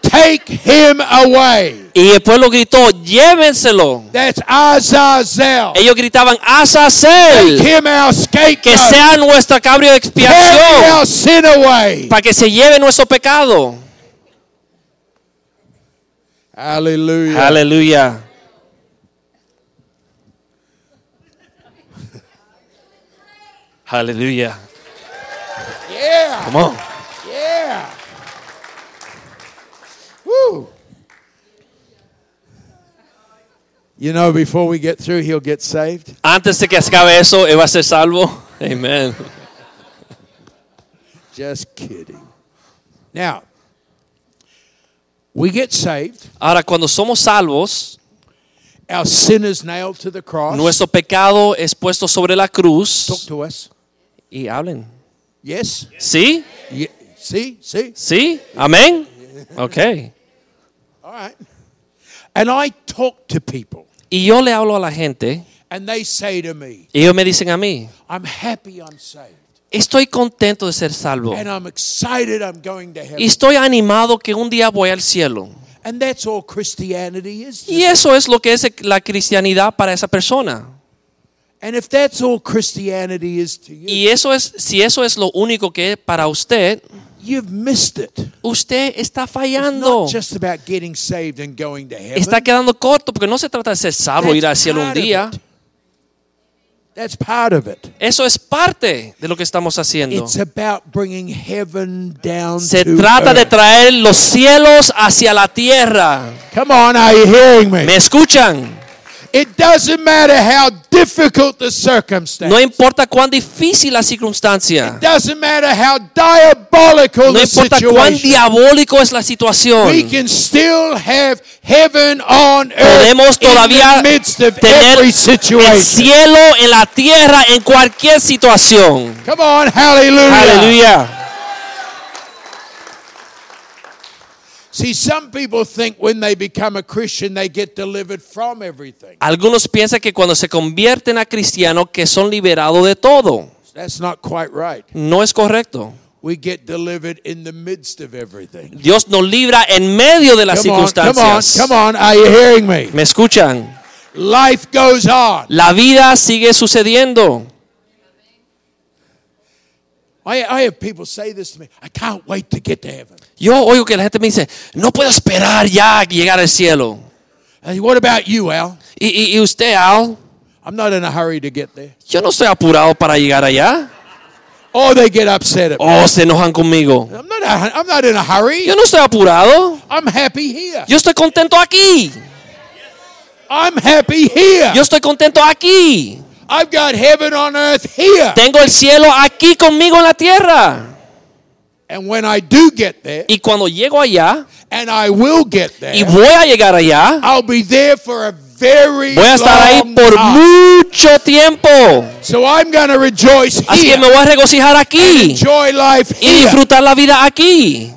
Take him away. Y el pueblo gritó, llévenselo. That's Azazel. Ellos gritaban, Take Azazel, him our scapegoat. que sea nuestra cabrio de expiación, our sin away. para que se lleve nuestro pecado. Hallelujah. Aleluya. Aleluya. <laughs> Yeah. Come on. Woo. You know, before we get through, he'll get saved. Antes de que acabe eso, él va a ser salvo. Amén. Just kidding. Now, we get saved. Ahora, cuando somos salvos, Our sin is nailed to the cross. nuestro pecado es puesto sobre la Talk cruz. to us. Y hablen. Yes. ¿Sí? Ye- See, see. ¿Sí? Amén. Ok. Right. And I talk to people, Y yo le hablo a la gente and they say to me, y ellos me dicen a mí, I'm happy I'm saved. estoy contento de ser salvo. And I'm excited I'm going to heaven. Y estoy animado que un día voy al cielo. And that's all Christianity is. Y eso es lo que es la cristianidad para esa persona. And if that's all Christianity is to you, Y eso es, si eso es lo único que es para usted, you've missed it. usted está It's fallando. not just about getting saved and going to heaven. Está quedando corto porque no se trata de ser salvo, That's ir al cielo un part of día. That's part of it. Eso es parte de lo que estamos haciendo. It's about bringing heaven down Se to trata de earth. traer los cielos hacia la tierra. Come on, are you hearing me? ¿Me escuchan? It doesn't matter how difficult the circumstance. No importa cuán difícil la circunstancia. doesn't matter how diabolical No the importa cuán situation. diabólico es la situación. We can still have heaven on earth Podemos todavía in the midst of tener every el situation. cielo en la tierra en cualquier situación. Come on, hallelujah. Aleluya. See, some people think when they become a Christian, they get delivered from everything. Algunos piensan que cuando se convierten a cristianos que son liberados de todo. That's not quite right. No es correcto. We get delivered in the midst of everything. Dios nos libra en medio de las Come on, come on, circunstancias. come on. Are you hearing me? ¿Me escuchan? Life goes on. La vida sigue sucediendo. I, I have people say this to me. I can't wait to get to heaven. Yo oigo que la gente me dice, no puedo esperar ya a llegar al cielo. Hey, what about you, Al? ¿Y, y, y usted, Al? I'm not in a hurry to get there. Yo no estoy apurado para llegar allá. Or they get upset at me. Oh, se enojan conmigo. I'm not, a, I'm not in a hurry. Yo no estoy apurado. I'm happy here. Yo estoy contento aquí. I'm happy here. Yo estoy contento aquí. I've got heaven on earth here. Tengo el cielo aquí conmigo en la tierra. And when I do get there, Y cuando llego allá, and I will get there, y voy a llegar allá, I'll be there for a very voy a estar ahí long por time. mucho tiempo. So I'm rejoice Así que here me voy a regocijar and aquí enjoy life y here. disfrutar la vida aquí.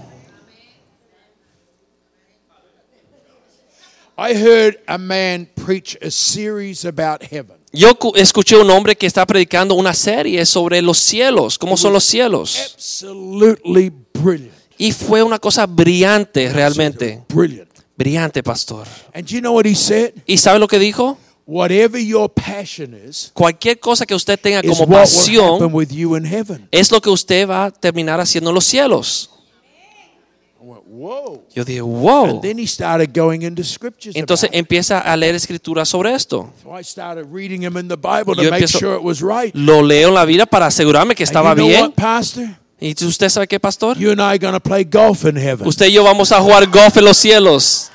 I heard a man preach a series about heaven. Yo cu- escuché un hombre que está predicando una serie sobre los cielos, cómo son los cielos. Absolutely brilliant. Y fue una cosa brillante realmente. Brilliant. Brillante, pastor. And you know what he said? ¿Y sabe lo que dijo? Whatever your passion is, Cualquier cosa que usted tenga is como pasión es lo que usted va a terminar haciendo en los cielos. Yo dije, wow. And then he started going into scriptures. Entonces empieza a leer escrituras sobre esto. So I started reading them in the Bible to Yo make empiezo- sure it was right. Lo leo en la vida para asegurarme que estaba bien. ¿Y usted sabe qué, pastor? You and I are going to play golf in heaven. Usted y yo vamos a jugar golf en los cielos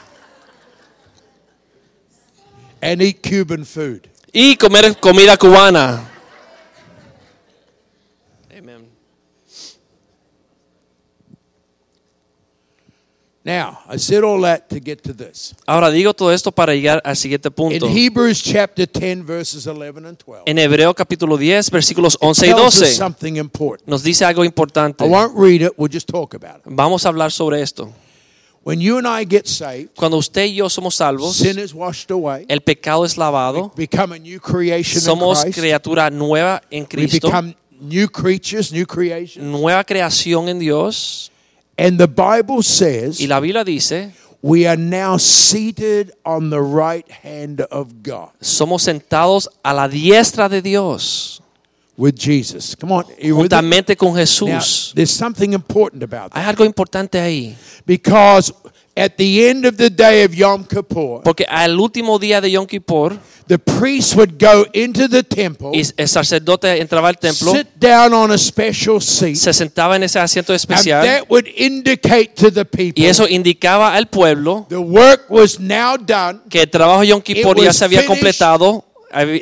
and eat Cuban food. y comer comida cubana. Now, I said all that to get to this. Ahora digo todo esto para llegar al siguiente punto. In Hebrews chapter 10, verses 11 and 12, En Hebreo capítulo 10, versículos 11 y tells us 12, something important. nos dice algo importante. I won't read it, we'll just talk about it. Vamos a hablar sobre esto. When you and I get saved, Cuando usted y yo somos salvos, sin is washed away, el pecado es lavado, become a new creation somos in Christ. criatura nueva en We Cristo, become new creatures, new creation. nueva creación en Dios. And the Bible says Y la Biblia dice, we are now seated on the right hand of God. somos sentados a la diestra de Dios, with Jesus. Come on, juntamente con Now, Jesús. there's something important about that. Hay algo importante ahí, because at the end of the day of Yom Kippur, porque al último día de Yom Kippur, the priest would go into the temple, y el sacerdote entraba al templo, sit down on a special seat, se sentaba en ese asiento and especial, that would indicate to the people y eso indicaba al pueblo the work was now done. que el trabajo de Yom Kippur ya se había completado,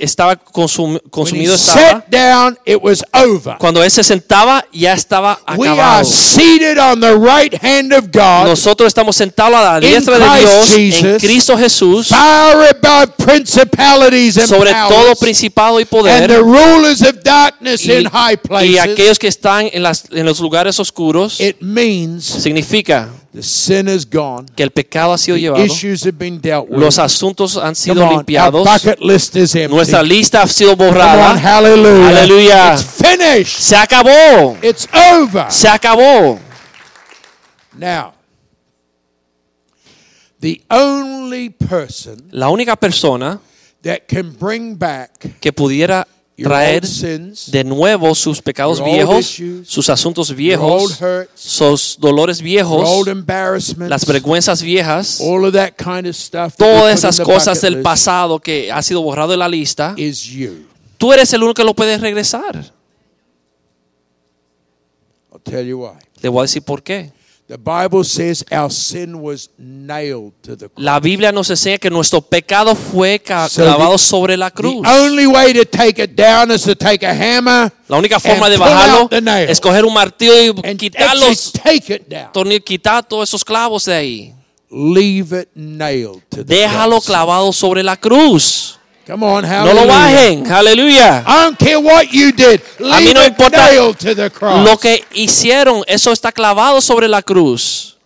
estaba consum- When he consumido estaba. sat down, it was over. Cuando él se sentaba, ya estaba We are acabado. seated on the right hand of God, Nosotros estamos sentados a la diestra de Dios en Cristo Jesús, far above principalities and sobre todo principado y and poder, the rulers of darkness y, in high y places. aquellos que están en, las- en los lugares oscuros, It means significa the sin is gone. que el pecado ha sido The llevado, issues have been dealt with. los asuntos han sido on, limpiados, bucket list is empty. nuestra lista ha sido borrada. hallelujah. Aleluya. It's finished. Se acabó, It's over. se acabó. Now, the only person La única persona that can bring back que pudiera traer de nuevo sus pecados viejos, sus asuntos viejos, sus dolores viejos, las vergüenzas viejas, todas esas cosas del pasado que ha sido borrado de la lista. Tú eres el único que lo puede regresar. I'll tell you why. Le voy a decir por qué. The Bible says our sin was nailed to the cross. La Biblia nos enseña que nuestro pecado fue clavado the- sobre la cruz. The only way to take it down is to take a hammer. La única forma de bajarlo es coger un martillo y quitar los quitar todos esos clavos de ahí. Leave it nailed to the Déjalo clavado sobre la cruz. Come on, No lo bajen. Aleluya. I don't care what you did. Leave A mí no importa lo que hicieron. Eso está clavado sobre la cruz.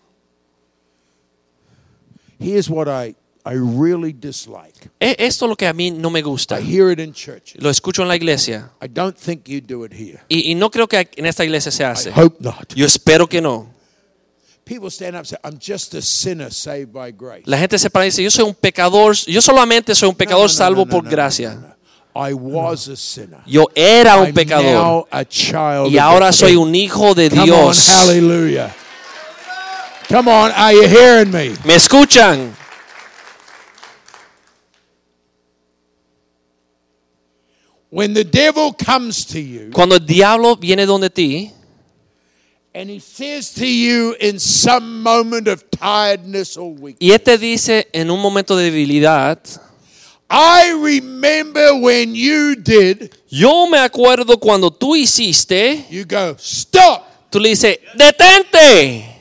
Here's what I, I really dislike. E- Esto es lo que a mí no me gusta. I hear it in church. Lo escucho en la iglesia. I don't think you do it here. Y, y no creo que en esta iglesia se hace. Hope not. Yo espero que no. La gente se para y dice, yo soy un pecador, yo solamente soy un pecador salvo por gracia. I was a sinner. Yo era un pecador y ahora soy un hijo de Dios. hallelujah. Come on, are you hearing me? ¿Me escuchan? When the devil comes to you Cuando el diablo viene donde ti and he says to you in some moment of tiredness or weakness, y él te dice en un momento de debilidad, I remember when you did, yo me acuerdo cuando tú hiciste, you go, stop. tú le dices, detente.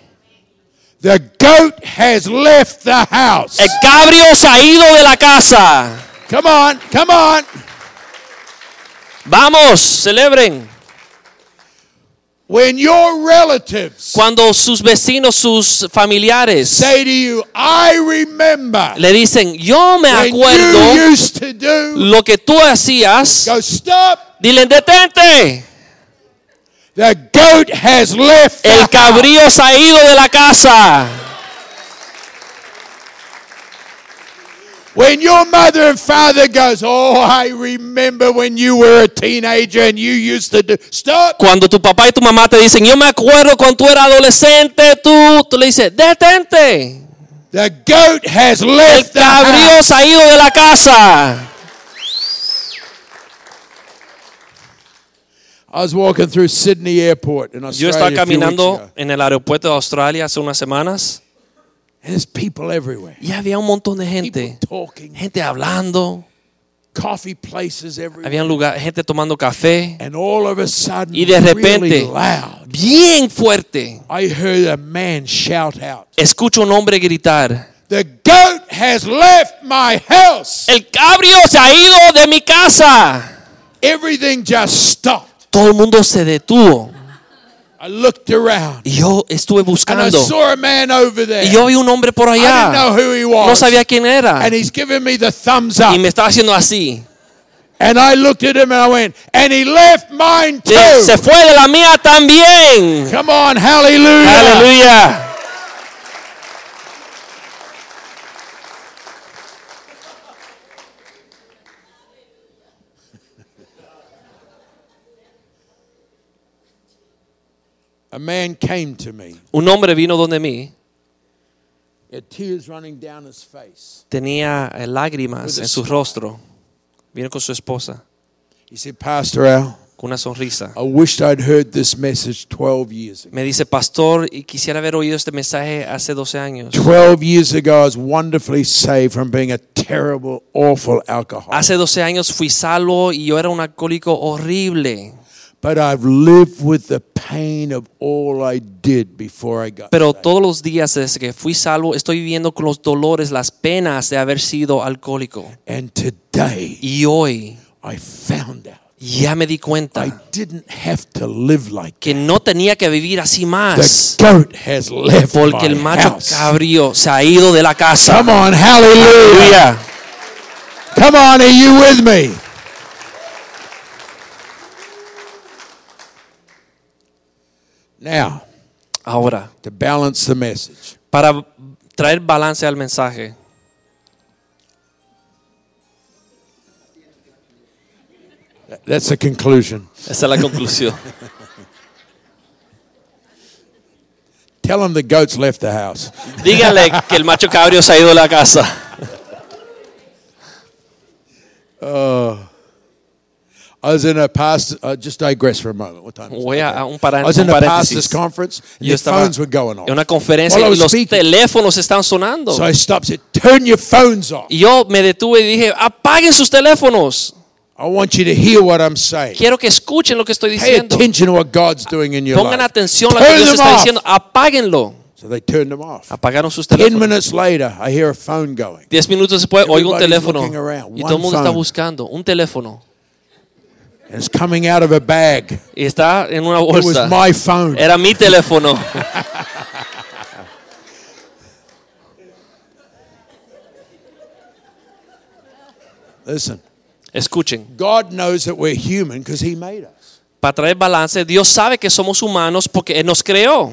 The goat has left the house. El cabrio se ha ido de la casa. Come on, come on. Vamos, celebren. When your relatives Cuando sus vecinos, sus familiares say to you, I remember le dicen, yo me acuerdo you used to do, lo que tú hacías, go, stop. dile, detente. The goat has left El cabrío se ha ido de la casa. When your mother and father goes, oh, I remember when you were a teenager and you used to do, stop. Cuando tu papá y tu mamá te dicen, yo me acuerdo cuando tú eras adolescente, tú, tú le dices, detente. The goat has El left the cabrío se ha ido de la casa. I was walking through Sydney Airport in Yo estaba Australia a few weeks caminando en el aeropuerto de Australia hace unas semanas And there's people everywhere. Y había un montón de gente, gente hablando, coffee places everywhere. lugar, gente tomando café And all of a sudden, y de repente, really loud, bien fuerte, I heard a man shout out, escucho un hombre gritar, The goat has left my house. el cabrio se ha ido de mi casa. Everything just stopped. Todo el mundo se detuvo I looked around y yo estuve and I buscando saw a man over there. y yo vi un hombre por I didn't know allá. who he was. No sabía quién era And he's giving me the thumbs up. y me estaba haciendo así. And I looked at him and I went, and he left mine too. Se fue de la mía también. Come on, hallelujah. Aleluya. A man came to me. Un hombre vino donde mí, He had tears running down his face. tenía eh, lágrimas en su rostro. Vino con su esposa, He said, Pastor Al, con una sonrisa. I wished I'd heard this message 12 years ago. Me dice, pastor, y quisiera haber oído este mensaje hace 12 años. 12 years ago, I was wonderfully saved from being a terrible, awful alcoholic. Hace 12 años fui salvo y yo era un alcohólico horrible. But I've lived with the pain of all I did before I got Pero todos los días desde que fui salvo estoy viviendo con los dolores, las penas de haber sido alcohólico. And today, Y hoy I found out ya me di I cuenta didn't have to live like que no tenía que vivir así más. The goat has left Porque el macho house. cabrío se ha ido de la casa. Come on, hallelujah. Come on, are you with me? Now, Ahora, to balance the message, para traer balance al mensaje, that's the conclusion. esa es la conclusión. <laughs> Tell them the goats left the house. Dígale que el macho cabrío se ha ido de la casa. Uh, <laughs> Voy a, un, was un in a paréntesis. pastor's conference, and Yo the estaba phones were going off. en una conferencia y los teléfonos están sonando. So I stopped. Said, "Turn your phones off. Y yo me detuve y dije, apaguen sus teléfonos. I want you to hear what I'm saying. Quiero que escuchen lo que estoy Pay diciendo. attention to what God's doing in your Pongan atención a lo que Dios está diciendo. Apáguenlo. So they turned them off. Apagaron sus Ten teléfonos. minutes later, I hear a phone going. Diez minutos después oigo un teléfono y todo el mundo está buscando un teléfono it's coming out of a bag. y está en una It was bolsa. my phone. Era mi teléfono. <laughs> Listen, Escuchen, God knows that we're human because He made us. para traer balance, Dios sabe que somos humanos porque Él nos creó.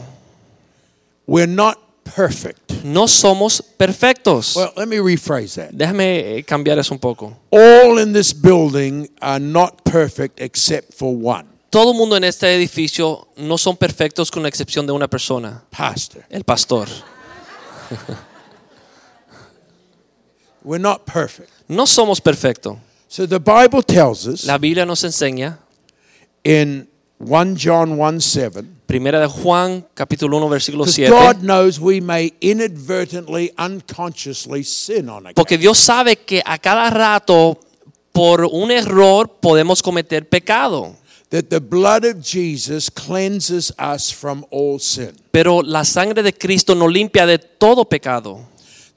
We're not perfect. No somos perfectos. Well, let me rephrase that. Déjame eh, cambiar eso un poco. All in this building are not perfect except for one Todo el mundo en este edificio no son perfectos con la excepción de una persona, pastor. el pastor. <laughs> We're not perfect. No somos perfectos. So the Bible tells us La Biblia nos enseña, in 1 John 1 7 primera de Juan, capítulo 1, versículo because 7, God knows we may inadvertently, unconsciously sin on occasion. porque Dios sabe que a cada rato, por un error, podemos cometer pecado. That the blood of Jesus cleanses us from all sin. Pero la sangre de Cristo nos limpia de todo pecado.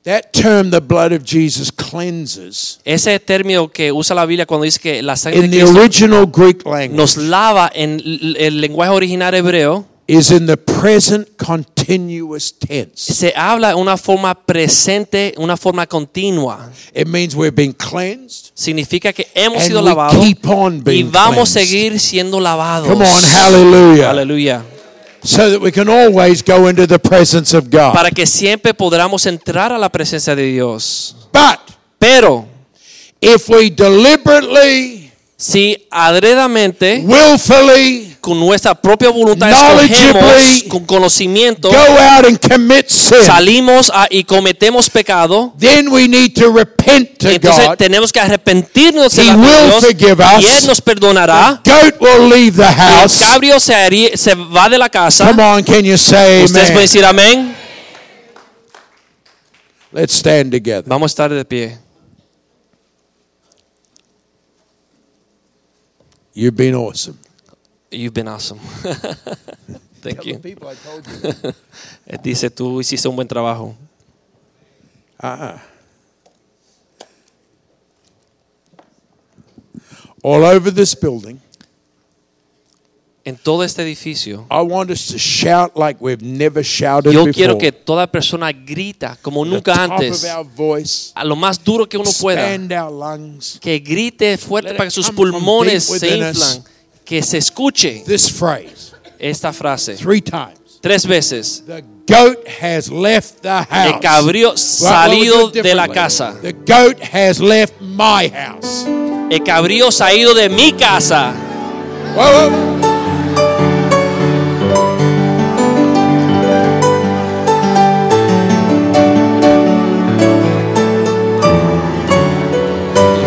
That term, the blood of Jesus cleanses, Ese término que usa la Biblia cuando dice que la sangre de in the Cristo original Greek language, nos lava en el lenguaje original hebreo, is in the present continuous tense. se habla en una forma presente, una forma continua. It means we're being cleansed. Significa que hemos sido lavados y vamos a seguir siendo lavados. Come on, hallelujah. Aleluya. So that we can always go into the presence of God. Para que siempre podamos entrar a la presencia de Dios. But Pero if we deliberately, si adredamente, willfully con nuestra propia voluntad escogemos, con conocimiento, go out and commit sin, salimos a- y cometemos pecado, then we need to repent to entonces God. tenemos que arrepentirnos de will Dios forgive us. y Él nos perdonará. Goat will leave the El house. cabrio se, va de la casa. Come on, can you say Ustedes pueden decir amén. Let's stand together. Vamos a estar de pie. You've been awesome. You've been awesome. <laughs> Thank Tell you. the people I told you. Él <laughs> Dice, tú hiciste un buen trabajo. Uh-uh. All over this building, En todo este edificio, I want us to shout like we've never shouted yo before. quiero que toda persona grita como the nunca top antes, of our voice, a lo más duro que uno pueda, our lungs. que grite fuerte para que sus pulmones se inflan, que se escuche This phrase esta frase three times. tres veces. The goat has left the house. El cabrío salido we'll de la casa. The goat has left my house. El cabrío se ha ido de mi casa. Whoa, whoa.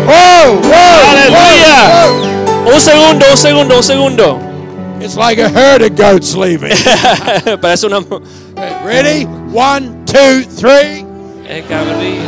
Whoa, whoa, Aleluya. Un segundo, un segundo, un segundo. It's like a herd of goats leaving. <laughs> Parece una. Ready? One, two, three. Eh, Cabrío.